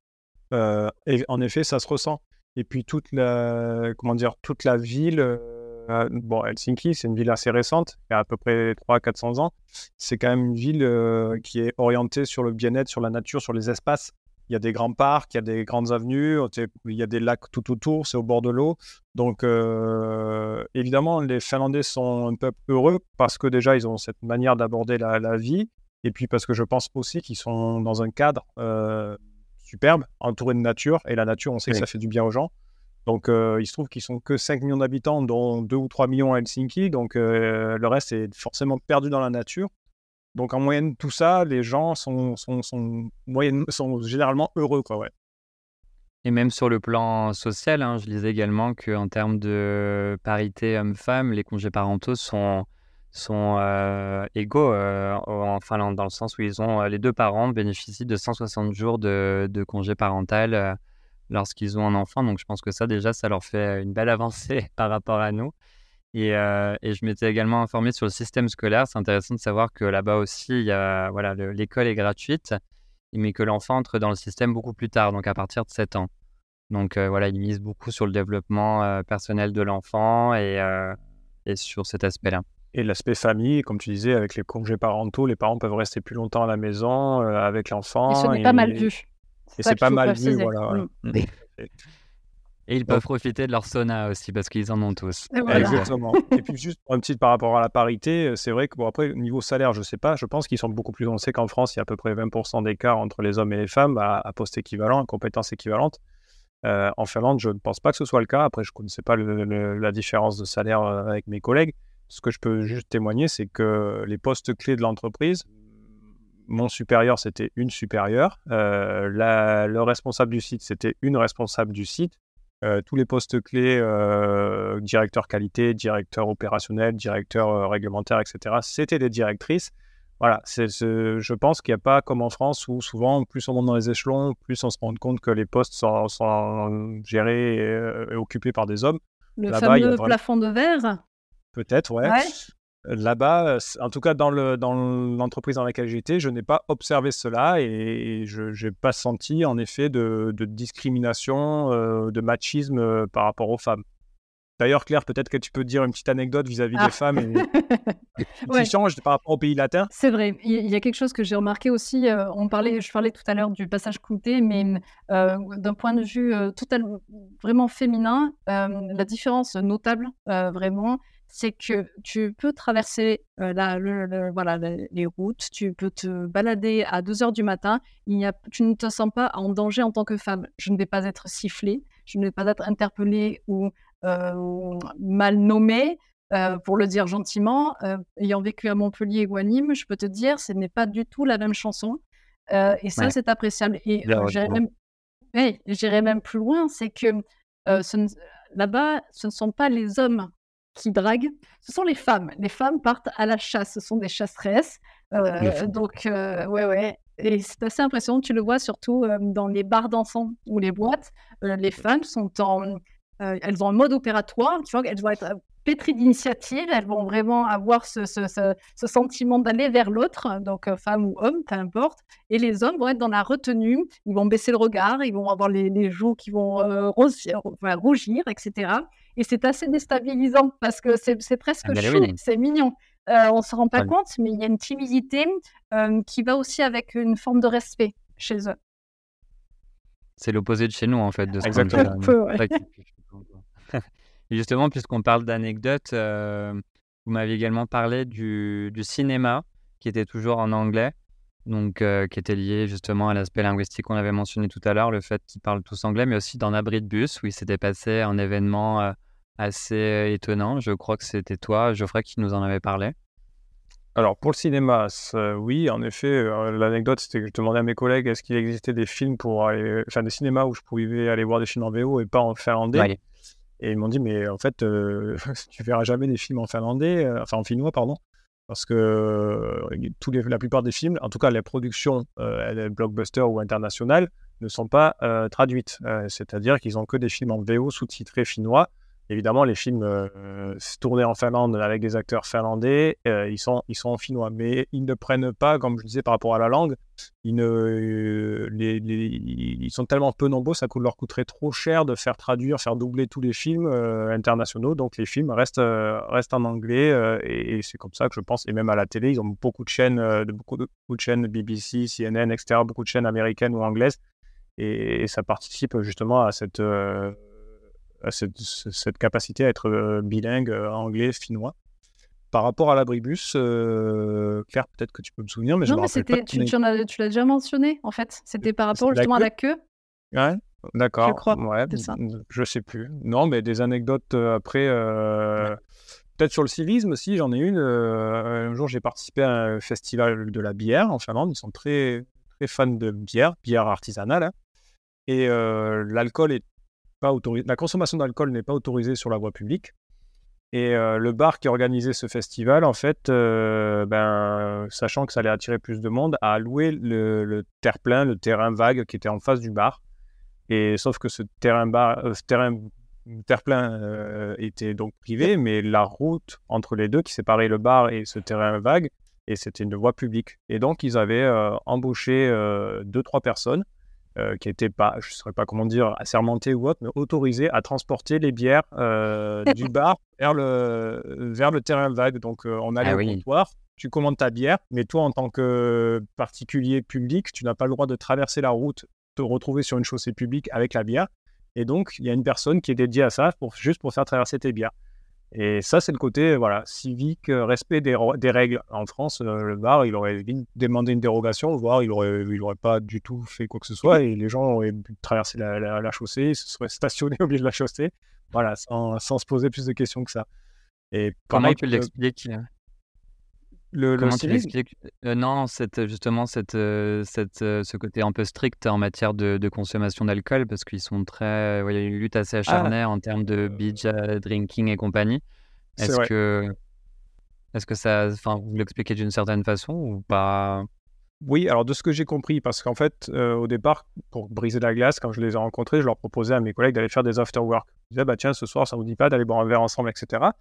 euh, en effet, ça se ressent. Et puis toute la, comment dire, toute la ville, euh, bon, Helsinki, c'est une ville assez récente, il y a à peu près 300-400 ans. C'est quand même une ville qui est orientée sur le bien-être, sur la nature, sur les espaces il y a des grands parcs, il y a des grandes avenues, il y a des lacs tout autour, c'est au bord de l'eau. Donc, euh, évidemment, les Finlandais sont un peu heureux parce que déjà, ils ont cette manière d'aborder la, vie. Et puis parce que je pense aussi qu'ils sont dans un cadre euh, superbe, entouré de nature. Et la nature, on sait que ça fait du bien aux gens. Donc, euh, il se trouve qu'ils sont que 5 millions d'habitants, dont 2 ou 3 millions à Helsinki. Donc, le reste est forcément perdu dans la nature. Donc en moyenne, tout ça, les gens sont, sont, sont, généralement heureux. Quoi, ouais. Et même sur le plan social, hein, je lisais également qu'en termes de parité homme-femme, les congés parentaux sont, euh, égaux euh, en Finlande, dans le sens où ils ont, euh, les deux parents bénéficient de 160 jours de, de congé parental lorsqu'ils ont un enfant. Donc je pense que ça déjà, ça leur fait une belle avancée par rapport à nous. Euh, et, je m'étais également informé sur le système scolaire. C'est intéressant de savoir que là-bas aussi, y a, voilà, l'école est gratuite, mais que l'enfant entre dans le système beaucoup plus tard, donc à partir de 7 ans. Donc voilà, ils misent beaucoup sur le développement personnel de l'enfant et, et sur cet aspect-là. Et l'aspect famille, comme tu disais, avec les congés parentaux, les parents peuvent rester plus longtemps à la maison avec l'enfant. Et ce n'est pas mal vu. Et c'est pas mal vu, voilà. Mm. Et ils peuvent profiter de leur sauna aussi, parce qu'ils en ont tous. Exactement. et puis juste pour un petit par rapport à la parité, c'est vrai que bon, après, niveau salaire, je sais pas, je pense qu'ils sont beaucoup plus avancés qu'en France. Il y a à peu près 20% d'écart entre les hommes et les femmes à, poste équivalent, à compétences équivalentes. Euh, en Finlande, je ne pense pas que ce soit le cas. Après, je ne connaissais pas la différence de salaire euh, avec mes collègues. Ce que je peux juste témoigner, c'est que les postes clés de l'entreprise, mon supérieur, c'était une supérieure. Euh, le responsable du site, c'était une responsable du site. Euh, tous les postes clés, euh, directeur qualité, directeur opérationnel, directeur euh, réglementaire, etc., c'était des directrices. Voilà, je pense qu'il n'y a pas comme en France où souvent, plus on monte dans les échelons, plus on se rend compte que les postes sont, gérés et, occupés par des hommes. Le fameux plafond de verre Peut-être, ouais. Là-bas, en tout cas dans l'entreprise dans, laquelle j'étais, je n'ai pas observé cela et, je n'ai pas senti en effet de, discrimination, euh, de machisme euh, par rapport aux femmes. D'ailleurs, Claire, peut-être que tu peux dire une petite anecdote vis-à-vis des ah. femmes et, qui change par rapport au pays latin. C'est vrai. Il y a quelque chose que j'ai remarqué aussi. Euh, on parlait, je parlais tout à l'heure du passage clouté, mais d'un point de vue totalement vraiment féminin, la différence notable, vraiment, c'est que tu peux traverser euh, voilà, les routes, tu peux te balader à 2 heures du matin, il a, tu ne te sens pas en danger en tant que femme. Je ne vais pas être sifflée, je ne vais pas être interpellée ou euh, mal nommée, euh, pour le dire gentiment. ayant vécu à Montpellier ou à Nîmes, je peux te dire, ce n'est pas du tout la même chanson. et ça, c'est appréciable. Et j'irai même, même, plus loin, c'est que là-bas, ce ne sont pas les hommes qui draguent, ce sont les femmes. Les femmes partent à la chasse, ce sont des chasseresses. Euh, donc, euh, ouais, ouais. Et c'est assez impressionnant, tu le vois surtout euh, dans les bars dansants ou les boîtes. les femmes sont en. elles ont un mode opératoire, tu vois, elles vont être pétries d'initiative, elles vont vraiment avoir ce, ce, ce, sentiment d'aller vers l'autre, donc femme ou homme, peu importe. Et les hommes vont être dans la retenue, ils vont baisser le regard, ils vont avoir les, les joues qui vont rougir, rougir, etc. Et c'est assez déstabilisant parce que c'est presque ah, chou, c'est mignon. Euh, on ne se rend pas compte, mais il y a une timidité euh, qui va aussi avec une forme de respect chez eux. C'est l'opposé de chez nous, en fait, de ce Exactement. Justement, puisqu'on parle d'anecdotes, euh, vous m'avez également parlé du, du, cinéma, qui était toujours en anglais, donc qui était lié justement à l'aspect linguistique qu'on avait mentionné tout à l'heure, le fait qu'ils parlent tous anglais, mais aussi dans abri de bus, où il s'était passé un événement assez étonnant. Je crois que c'était toi, Geoffrey, qui nous en avait parlé. Alors pour le cinéma, oui, en effet, l'anecdote c'était que je demandais à mes collègues est-ce qu'il existait des films pour aller, enfin des cinémas où je pouvais aller voir des films en VO et pas en finlandais? Et ils m'ont dit mais en fait tu verras jamais des films en finlandais, enfin en finnois pardon, parce que tous les, la plupart des films, en tout cas les productions blockbusters ou internationales, ne sont pas traduites. C'est-à-dire qu'ils ont que des films en VO sous-titrés finnois Évidemment, les films euh, tournés en Finlande avec des acteurs finlandais, euh, ils, sont, ils sont en finnois. Mais ils ne prennent pas, comme je disais par rapport à la langue, ils, euh, sont tellement peu nombreux, ça leur coûterait trop cher de faire traduire, faire doubler tous les films internationaux. Donc les films restent, restent en anglais et, c'est comme ça que je pense. Et même à la télé, ils ont beaucoup de chaînes, beaucoup, de, chaînes BBC, CNN, etc., beaucoup de chaînes américaines ou anglaises. Et ça participe justement à cette cette, capacité à être euh, bilingue euh, anglais, finnois. Par rapport à l'abribus, euh, Claire, peut-être que tu peux me souvenir, mais je me rappelle pas. Tu, tu, l'as déjà mentionné, en fait. C'était par rapport justement à la queue. Ouais, d'accord. Je crois. Ouais, je sais plus. Non, mais des anecdotes après. Peut-être sur le civisme aussi, j'en ai une. un jour, j'ai participé à un festival de la bière en Finlande. Ils sont très, très fans de bière, bière artisanale. Hein. Et l'alcool est pas. La consommation d'alcool n'est pas autorisée sur la voie publique. Et euh, le bar qui organisait ce festival, en fait, euh, ben, sachant que ça allait attirer plus de monde, a loué le, terre-plein, le terrain vague qui était en face du bar. Et sauf que ce terrain, bar, euh, terrain terre-plein était donc privé, mais la route entre les deux qui séparait le bar et ce terrain vague, et c'était une voie publique. Et donc ils avaient embauché deux, trois personnes qui était pas, je ne saurais pas comment dire, assermenté ou autre, mais autorisé à transporter les bières euh, du bar vers le, vers le terrain vague. Donc, on allait ah au comptoir, tu commandes ta bière, mais toi, en tant que particulier public, tu n'as pas le droit de traverser la route, te retrouver sur une chaussée publique avec la bière. Et donc, il y a une personne qui est dédiée à ça, pour, juste pour faire traverser tes bières. Et ça, c'est le côté voilà, civique, euh, respect des, des règles. En France, euh, le bar, il aurait demandé une dérogation, voire il n'aurait il aurait pas du tout fait quoi que ce soit, et les gens auraient traversé la, la, chaussée, se seraient stationnés au milieu de la chaussée, voilà, sans, sans, se poser plus de questions que ça. Et Comment tu l'expliques le, Comment tu l'expliques? Euh, Non, cette, justement, cette, euh, cette, euh, ce côté un peu strict en matière de, de consommation d'alcool, parce qu'ils sont très. il y a une lutte assez ah. acharnée en termes de beach drinking et compagnie. Est-ce que, est-ce que ça. Enfin, vous l'expliquez d'une certaine façon ou pas? Oui, alors de ce que j'ai compris, parce qu'en fait, au départ, pour briser la glace, quand je les ai rencontrés, je leur proposais à mes collègues d'aller faire des after-work. Je disais, bah tiens, ce soir, ça vous dit pas d'aller boire un verre ensemble, etc.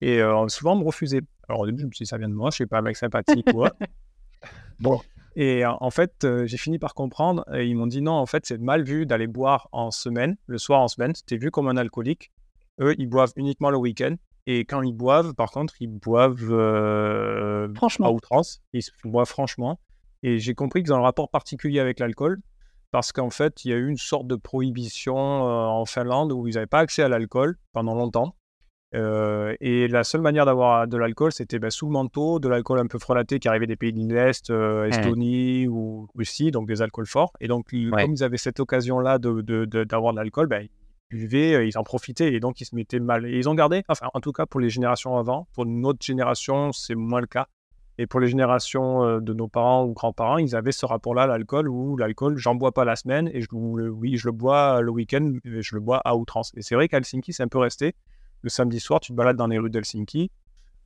Et souvent, on me refusait. Alors au début, je me suis dit, ça vient de moi, je sais pas, un mec sympathique ou Bon. Et en fait, j'ai fini par comprendre. Et ils m'ont dit non, en fait, c'est mal vu d'aller boire en semaine, le soir en semaine. C'était vu comme un alcoolique. Eux, ils boivent uniquement le week-end. Et quand ils boivent, par contre, ils boivent franchement. à outrance. Ils boivent franchement. Et j'ai compris qu'ils ont un rapport particulier avec l'alcool parce qu'en fait, il y a eu une sorte de prohibition en Finlande où ils n'avaient pas accès à l'alcool pendant longtemps. Euh, et la seule manière d'avoir de l'alcool, c'était bah, sous le manteau, de l'alcool un peu frelaté qui arrivait des pays de l'Est, euh, Estonie ou Russie, donc des alcools forts. Et donc, comme ils avaient cette occasion-là d'avoir de, de, de l'alcool, bah, ils buvaient, euh, ils en profitaient et donc ils se mettaient mal. Et ils ont gardé, enfin, en tout cas pour les générations avant, pour notre génération, c'est moins le cas. Et pour les générations de nos parents ou grands-parents, ils avaient ce rapport-là à l'alcool où l'alcool, j'en bois pas la semaine et je, oui, je le bois le week-end, je le bois à outrance. Et c'est vrai qu'à Helsinki, c'est un peu resté le samedi soir, tu te balades dans les rues d'Helsinki,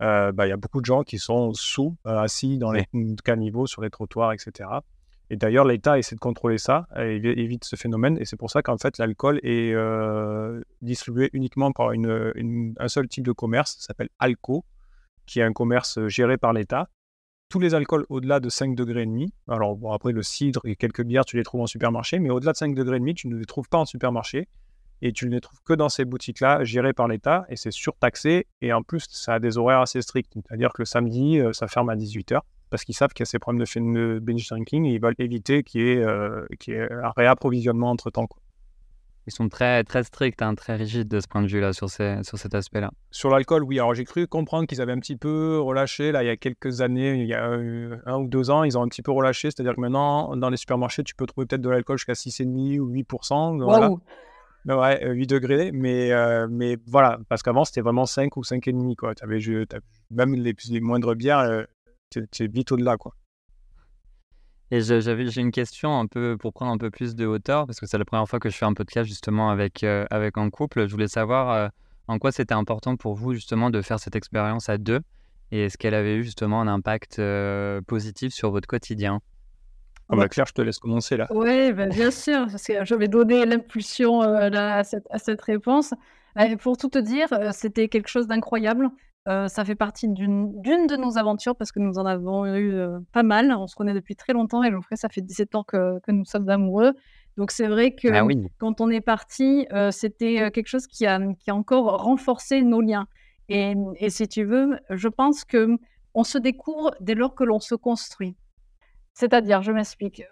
euh, bah, il y a beaucoup de gens qui sont sous, euh, assis dans les caniveaux, sur les trottoirs, etc. Et d'ailleurs, l'État essaie de contrôler ça, et évite ce phénomène. Et c'est pour ça qu'en fait, l'alcool est euh, distribué uniquement par une, un seul type de commerce, ça s'appelle Alco, qui est un commerce géré par l'État. Tous les alcools au-delà de 5 degrés et demi, alors bon, après le cidre et quelques bières, tu les trouves en supermarché, mais au-delà de 5 degrés et demi, tu ne les trouves pas en supermarché et tu ne les trouves que dans ces boutiques-là, gérées par l'État, et c'est surtaxé, et en plus, ça a des horaires assez stricts, c'est-à-dire que le samedi, euh, ça ferme à 18h, parce qu'ils savent qu'il y a ces problèmes de binge drinking, et ils veulent éviter qu'il y ait, euh, un réapprovisionnement entre-temps. Ils sont très, très stricts, hein, très rigides de ce point de vue-là, sur, sur cet aspect-là. Sur l'alcool, oui. Alors j'ai cru comprendre qu'ils avaient un petit peu relâché, là, il y a quelques années, il y a un ou deux ans, ils ont un petit peu relâché. C'est-à-dire que maintenant, dans les supermarchés, tu peux trouver peut-être de l'alcool jusqu'à 6,5 ou 8%. Voilà. Ouais, 8 degrés, mais, mais voilà, parce qu'avant c'était vraiment 5 ou 5,5 quoi. Avais, même les, moindres bières, tu es vite au-delà quoi. Et j'ai une question un peu pour prendre un peu plus de hauteur, parce que c'est la première fois que je fais un podcast justement avec, avec un couple. Je voulais savoir en quoi c'était important pour vous justement de faire cette expérience à deux et est-ce qu'elle avait eu justement un impact positif sur votre quotidien? Ah bah Claire, je te laisse commencer là. Oui, bah, bien sûr, parce que je vais donner l'impulsion euh, à, cette, à, cette, réponse. Euh, pour tout te dire, euh, c'était quelque chose d'incroyable. ça fait partie d'une de nos aventures parce que nous en avons eu pas mal. On se connaît depuis très longtemps et Geoffrey, ça fait 17 ans que, que nous sommes amoureux. Donc c'est vrai que ah quand on est parti, c'était quelque chose qui a, qui a encore renforcé nos liens. Et, et si tu veux, je pense que on se découvre dès lors que l'on se construit. C'est-à-dire, je m'explique.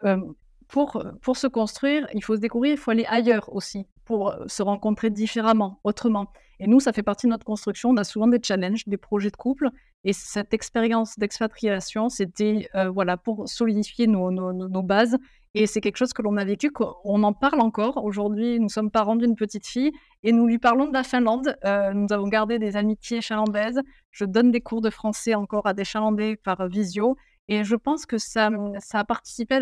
pour, pour se construire, il faut se découvrir, il faut aller ailleurs aussi, pour se rencontrer différemment, autrement. Et nous, ça fait partie de notre construction. On a souvent des challenges, des projets de couple. Et cette expérience d'expatriation, c'était voilà, pour solidifier nos, nos, nos bases. Et c'est quelque chose que l'on a vécu, qu'on en parle encore. Aujourd'hui, nous sommes parents d'une petite fille et nous lui parlons de la Finlande. nous avons gardé des amitiés finlandaises. Je donne des cours de français encore à des Finlandais par visio. Et je pense que ça, a participé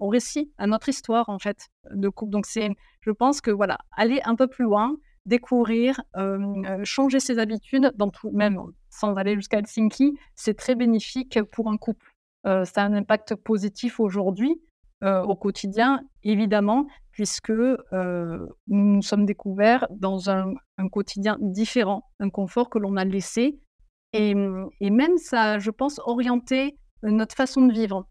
au récit, à notre histoire, en fait, de couple. Donc, je pense que, voilà, aller un peu plus loin, découvrir, euh, changer ses habitudes, même sans aller jusqu'à Helsinki, c'est très bénéfique pour un couple. Euh, ça a un impact positif aujourd'hui, euh, au quotidien, évidemment, puisque nous nous sommes découverts dans un, un, quotidien différent, un confort que l'on a laissé. Et, et même ça, je pense, orienté notre façon de vivre.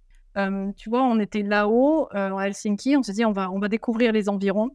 tu vois, on était là-haut, à Helsinki, on s'est dit, on va, on va découvrir les environs.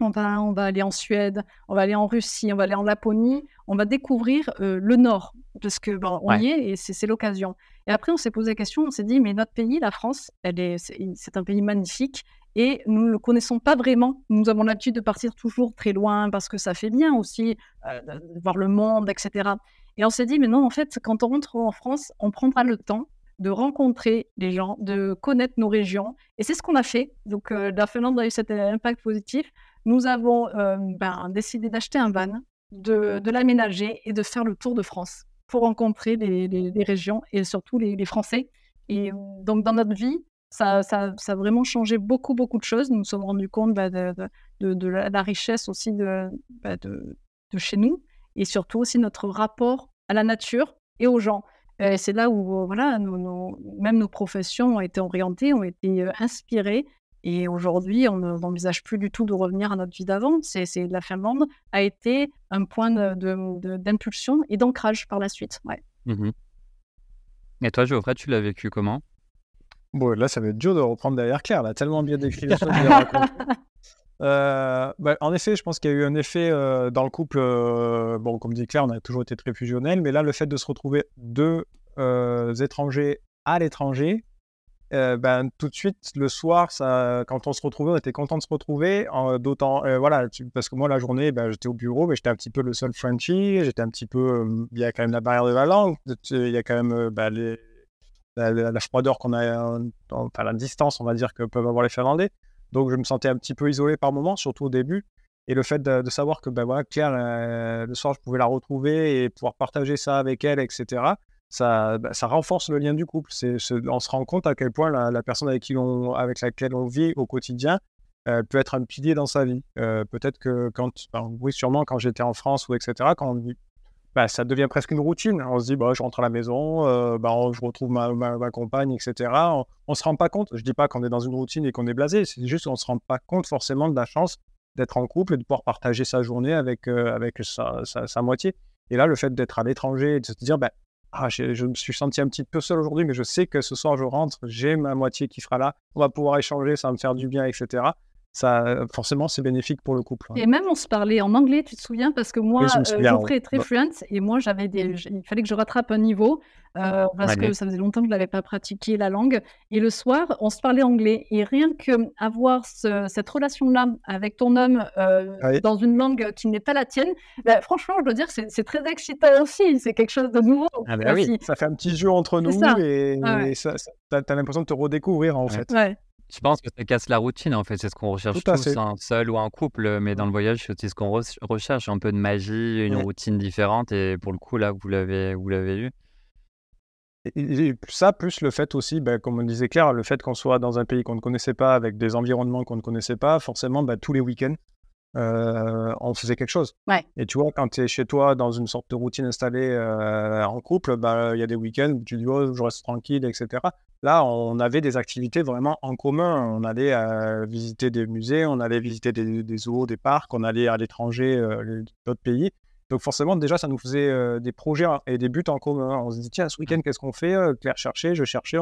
On va, on va aller en Suède, on va aller en Russie, on va aller en Laponie, on va découvrir le Nord, parce que on y est et c'est l'occasion. Et après, on s'est posé la question, on s'est dit, mais notre pays, la France, c'est un pays magnifique et nous ne le connaissons pas vraiment. Nous avons l'habitude de partir toujours très loin parce que ça fait bien aussi, de voir le monde, etc. Et on s'est dit, mais non, en fait, quand on rentre en France, on prendra le temps de rencontrer les gens, de connaître nos régions. Et c'est ce qu'on a fait. Donc, la Finlande a eu cet impact positif nous avons euh, ben, décidé d'acheter un van, de, l'aménager et de faire le tour de France pour rencontrer les, régions et surtout les, Français. Et donc, dans notre vie, ça, a vraiment changé beaucoup, beaucoup de choses. Nous nous sommes rendus compte bah, de, la, richesse aussi bah, de, chez nous et surtout aussi notre rapport à la nature et aux gens. C'est là où voilà, même nos professions ont été orientées, ont été euh, inspirées et aujourd'hui, on n'envisage plus du tout de revenir à notre vie d'avant. C'est, la Finlande a été un point d'impulsion et d'ancrage par la suite. Ouais. Mmh et toi, Geoffrey, tu l'as vécu comment? Bon, là, ça va être dur de reprendre derrière Claire. Elle a tellement bien décrit les choses. Euh, bah, en effet, je pense qu'il y a eu un effet euh, dans le couple. Euh, bon, comme dit Claire, on a toujours été très fusionnels, mais là, le fait de se retrouver deux étrangers à l'étranger, ben, tout de suite, le soir, quand on se retrouvait, on était content de se retrouver. D'autant, voilà, parce que moi, la journée, ben, j'étais au bureau, mais j'étais un petit peu le seul Frenchie. J'étais un petit peu. Il y a quand même la barrière de la langue. Il y a quand même ben, les, la, froideur qu'on a, enfin, la distance, on va dire, que peuvent avoir les Finlandais. Donc, je me sentais un petit peu isolé par moment, surtout au début. Et le fait de, savoir que ben, voilà, Claire, le soir, je pouvais la retrouver et pouvoir partager ça avec elle, etc ça, bah, ça renforce le lien du couple. C'est, on se rend compte à quel point la, personne avec, qui on, avec laquelle on vit au quotidien peut être un pilier dans sa vie. Euh, peut-être que quand, oui, sûrement quand j'étais en France ou etc., quand bah, ça devient presque une routine. On se dit, bah, je rentre à la maison, euh, bah, je retrouve ma, ma, compagne, etc. On ne se rend pas compte. Je dis pas qu'on est dans une routine et qu'on est blasé. C'est juste qu'on ne se rend pas compte forcément de la chance d'être en couple et de pouvoir partager sa journée avec, euh, avec sa, sa, moitié. Et là, le fait d'être à l'étranger et de se dire, bah, ah, je, me suis senti un petit peu seul aujourd'hui, mais je sais que ce soir je rentre, j'ai ma moitié qui sera là, on va pouvoir échanger, ça va me faire du bien, etc ça, forcément, c'est bénéfique pour le couple. Et même, on se parlait en anglais, tu te souviens? Parce que moi, je euh, est très fluent et moi, j'avais des... il fallait que je rattrape un niveau euh, parce que ça faisait longtemps que je n'avais pas pratiqué la langue. Et le soir, on se parlait anglais. Et rien qu'avoir cette relation-là avec ton homme euh, dans une langue qui n'est pas la tienne, bah, franchement, je dois dire, c'est très excitant aussi. C'est quelque chose de nouveau. Ah bah oui. Ça fait un petit jeu entre nous et, tu as, l'impression de te redécouvrir en fait. Je pense que ça casse la routine, en fait? C'est ce qu'on recherche tous, un seul ou un couple. Mais dans le voyage, c'est ce qu'on recherche. Un peu de magie, une routine différente. Et pour le coup, là, vous l'avez, vous l'avez eu? Et, ça, plus le fait aussi, bah, comme on disait Claire, le fait qu'on soit dans un pays qu'on ne connaissait pas, avec des environnements qu'on ne connaissait pas, forcément, bah, tous les week-ends, euh, on faisait quelque chose. Et tu vois, quand tu es chez toi dans une sorte de routine installée euh, en couple, bah, il y a des week-ends où tu dis oh, je reste tranquille, etc. Là, on avait des activités vraiment en commun. On allait euh, visiter des musées, on allait visiter des, des, zoos, des parcs, on allait à l'étranger, d'autres pays. Donc forcément, déjà, ça nous faisait des projets et des buts en commun. On se dit, tiens, ce week-end, qu'est-ce qu'on fait Claire cherchait, je cherchais.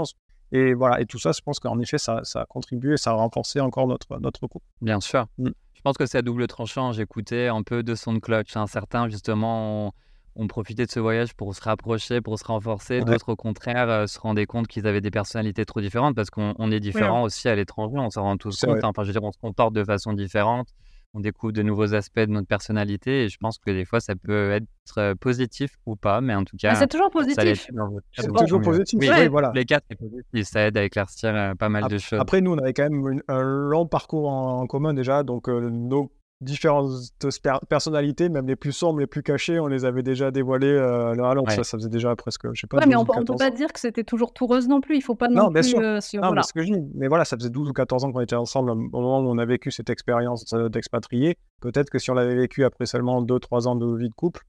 Et voilà, et tout ça, je pense qu'en effet, ça, ça, a contribué, ça a renforcé encore notre, notre couple. Bien sûr. Mmh. Je pense que c'est à double tranchant. J'écoutais un peu de son de cloche. Certains, justement, ont, profité de ce voyage pour se rapprocher, pour se renforcer. D'autres, au contraire, euh, se rendaient compte qu'ils avaient des personnalités trop différentes parce qu'on est différents aussi à l'étranger. On s'en rend tous compte. Enfin, je veux dire, on se comporte de façon différente on découvre de nouveaux aspects de notre personnalité et je pense que des fois ça peut être euh, positif ou pas, mais en tout cas. c'est toujours positif. C'est toujours positif. Oui, voilà. Les quatre, c'est positif. Ça aide à éclaircir euh, pas mal de choses. Après, nous, on avait quand même un long parcours en, commun déjà, donc euh, nos différentes personnalités, même les plus sombres, les plus cachées, on les avait déjà dévoilées euh, alors ça, ça faisait déjà presque, je sais pas. Ouais, mais on, ne peut pas dire que c'était toujours tout rose non plus. Il faut pas non, plus. Euh, non, mais ce que je dis. Mais voilà, ça faisait 12 ou 14 ans qu'on était ensemble au moment où on a vécu cette expérience euh, d'expatrié. Peut-être que si on l'avait vécu après seulement 2-3 ans de vie de couple,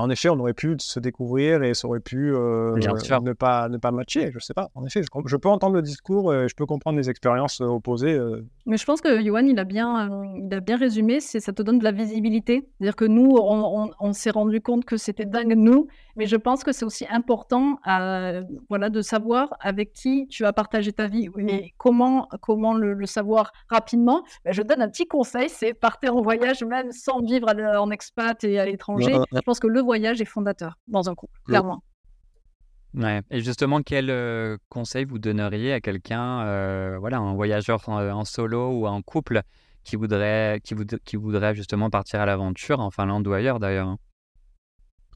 en effet, on aurait pu se découvrir et ça aurait pu euh, ne, pas, ne pas matcher. Je sais pas. En effet, je, peux entendre le discours, et je peux comprendre les expériences euh, opposées. Euh. Mais je pense que Johan, il a bien, il a bien résumé. Ça te donne de la visibilité. C'est-à-dire que nous, on, s'est rendu compte que c'était dingue nous, mais je pense que c'est aussi important, voilà, de savoir avec qui tu as partagé ta vie et comment, comment le, savoir rapidement. Ben, je donne un petit conseil, c'est partir en voyage même sans vivre en expat et à l'étranger. Je pense que le voyage est fondateur dans un couple, clairement. Ouais. Et justement, quel euh, conseil vous donneriez à quelqu'un, euh, voilà, un voyageur en, solo ou en couple qui voudrait, qui, qui voudrait justement partir à l'aventure en Finlande ou ailleurs d'ailleurs hein?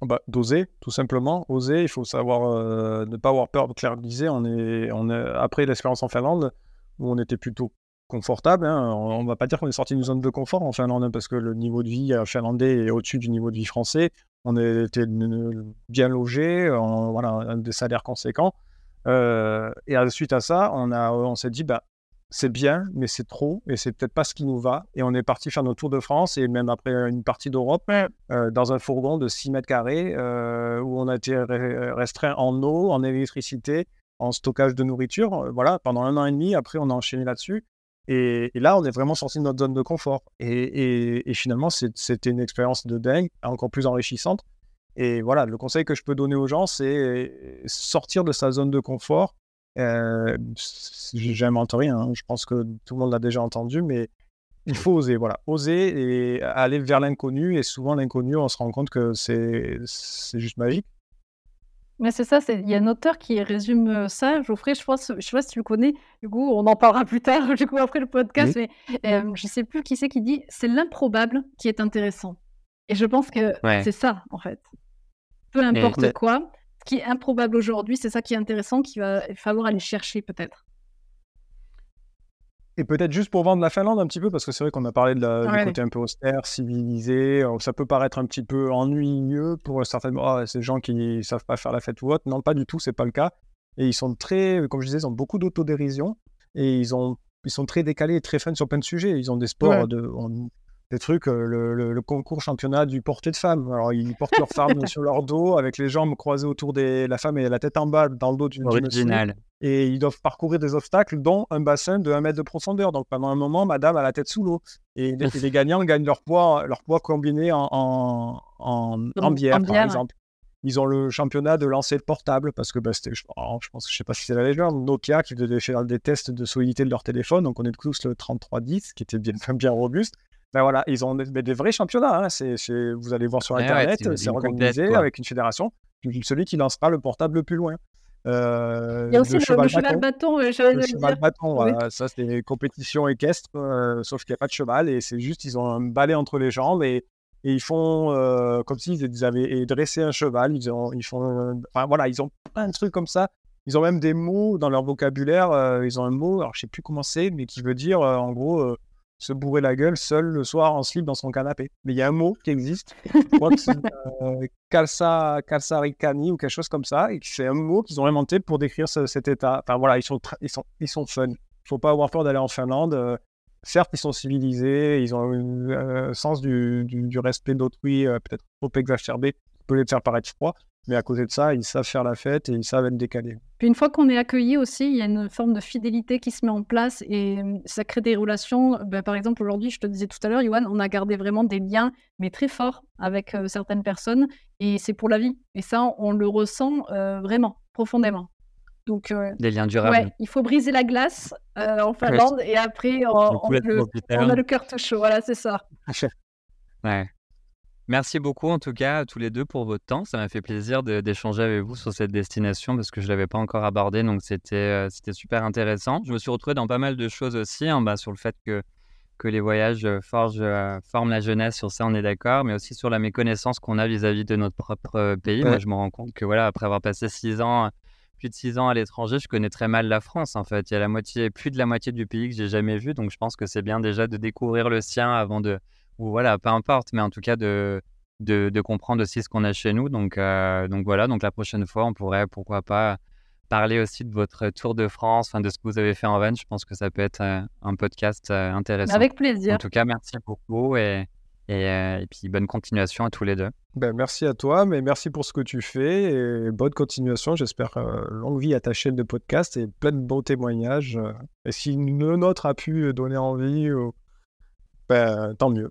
bah, D'oser, tout simplement. Oser, il faut savoir euh, ne pas avoir peur. Claire disait, on est, on est, après l'expérience en Finlande, où on était plutôt confortable. Hein. On ne va pas dire qu'on est sorti d'une zone de confort en Finlande, hein, parce que le niveau de vie finlandais est au-dessus du niveau de vie français. On était bien logés, on, voilà, des salaires conséquents. Euh, et suite à ça, on, a, on s'est dit, bah, c'est bien, mais c'est trop, et c'est peut-être pas ce qui nous va. Et on est parti faire nos tours de France, et même après une partie d'Europe, euh, dans un fourgon de 6 mètres carrés, euh, où on a été restreint en eau, en électricité, en stockage de nourriture. Voilà, pendant un an et demi, après, on a enchaîné là-dessus. Et, là, on est vraiment sorti de notre zone de confort. Et, finalement, c'était une expérience de dingue, encore plus enrichissante. Et voilà, le conseil que je peux donner aux gens, c'est sortir de sa zone de confort. Euh, J'invente rien, hein. je pense que tout le monde l'a déjà entendu, mais il faut oser, voilà, oser et aller vers l'inconnu. Et souvent, l'inconnu, on se rend compte que c'est juste magique. Mais c'est ça, il y a un auteur qui résume ça, Geoffrey, je pense, je sais pas si tu le connais, du coup, on en parlera plus tard, du coup, après le podcast, mais je je sais plus qui c'est qui dit c'est l'improbable qui est intéressant. Et je pense que c'est ça, en fait. Peu importe quoi, ce qui est improbable aujourd'hui, c'est ça qui est intéressant, qu'il va falloir aller chercher peut-être. Et peut-être juste pour vendre la Finlande un petit peu, parce que c'est vrai qu'on a parlé de du côté un peu austère, civilisé. Euh, ça peut paraître un petit peu ennuyeux pour certaines oh, ces gens qui ne savent pas faire la fête ou autre. Non, pas du tout, c'est pas le cas. Et ils sont très, comme je disais, ils ont beaucoup d'autodérision et ils, ont, ils sont très décalés et très fun sur plein de sujets. Ils ont des sports de, des trucs, euh, le, concours championnat du porté de femmes. Alors, ils portent leur femme sur leur dos avec les jambes croisées autour de la femme et la tête en bas dans le dos d'une Original. Et ils doivent parcourir des obstacles, dont un bassin de 1 mètre de profondeur. Donc, pendant un moment, madame a la tête sous l'eau. Et, les gagnants gagnent leur poids, leur poids combiné en, en, en, bière, par exemple. Ils ont le championnat de lancer de portable parce que bah, c'était, je, oh, je pense, je sais pas si c'est la légende, Nokia qui devait faire des tests de solidité de leur téléphone. Donc, on est tous le 3310 qui était bien, bien robuste. Ben voilà, ils ont des, vrais championnats. Hein. C'est, vous allez voir sur Internet, c'est organisé avec une fédération. Celui qui lancera le portable le plus loin. Euh, il y a aussi le, cheval, bâton. le cheval bâton, ça c'est des compétitions équestres, euh, sauf qu'il n'y a pas de cheval et c'est juste, ils ont un balai entre les jambes et, et ils font euh, comme s'ils avaient dressé un cheval. Ils, ont, ils font, enfin voilà, ils ont plein de trucs comme ça. Ils ont même des mots dans leur vocabulaire. ils ont un mot, alors je sais plus comment c'est, mais qui veut dire en gros se bourrer la gueule seul le soir en slip dans son canapé. Mais il y a un mot qui existe, je c'est euh, ou quelque chose comme ça, et c'est un mot qu'ils ont inventé pour décrire cet état. Enfin voilà, ils sont, ils sont, ils sont fun. Il faut pas avoir peur d'aller en Finlande. Euh, certes, ils sont civilisés, ils ont un euh, sens du, du, respect d'autrui, peut-être trop exacerbé, peut les faire paraître froid, mais à côté de ça, ils savent faire la fête et ils savent être décalés. Puis une fois qu'on est accueilli aussi, il y a une forme de fidélité qui se met en place et mmh, ça crée des relations. Ben, par exemple, aujourd'hui, je te disais tout à l'heure, Yohan, on a gardé vraiment des liens, mais très forts avec certaines personnes et c'est pour la vie. Et ça, on le ressent vraiment, profondément. Donc, des liens durables. Ouais, il faut briser la glace en Finlande et après, on, on, on a le cœur tout chaud. Voilà, c'est ça. ouais. Merci beaucoup en tout cas à tous les deux pour votre temps. Ça m'a fait plaisir d'échanger avec vous sur cette destination parce que je ne l'avais pas encore abordée, donc c'était euh, super intéressant. Je me suis retrouvé dans pas mal de choses aussi, hein, bah, sur le fait que, que les voyages euh, forgent, euh, forment la jeunesse, sur ça on est d'accord, mais aussi sur la méconnaissance qu'on a vis-à-vis de notre propre pays. Moi je me rends compte que voilà, après avoir passé six ans, plus de six ans à l'étranger, je connais très mal la France en fait. Il y a la moitié, plus de la moitié du pays que j'ai jamais vu, donc je pense que c'est bien déjà de découvrir le sien avant de ou voilà, peu importe, mais en tout cas de, de, comprendre aussi ce qu'on a chez nous. Donc, euh, donc voilà, donc la prochaine fois, on pourrait, pourquoi pas, parler aussi de votre tour de France, de ce que vous avez fait en van. Je pense que ça peut être euh, un podcast euh, intéressant. Avec plaisir. En tout cas, merci beaucoup et, Et, puis bonne continuation à tous les deux. Ben, merci à toi, mais merci pour ce que tu fais et bonne continuation. J'espère longue vie à ta chaîne de podcast et plein de bons témoignages. et si le nôtre a pu donner envie, ben, tant mieux.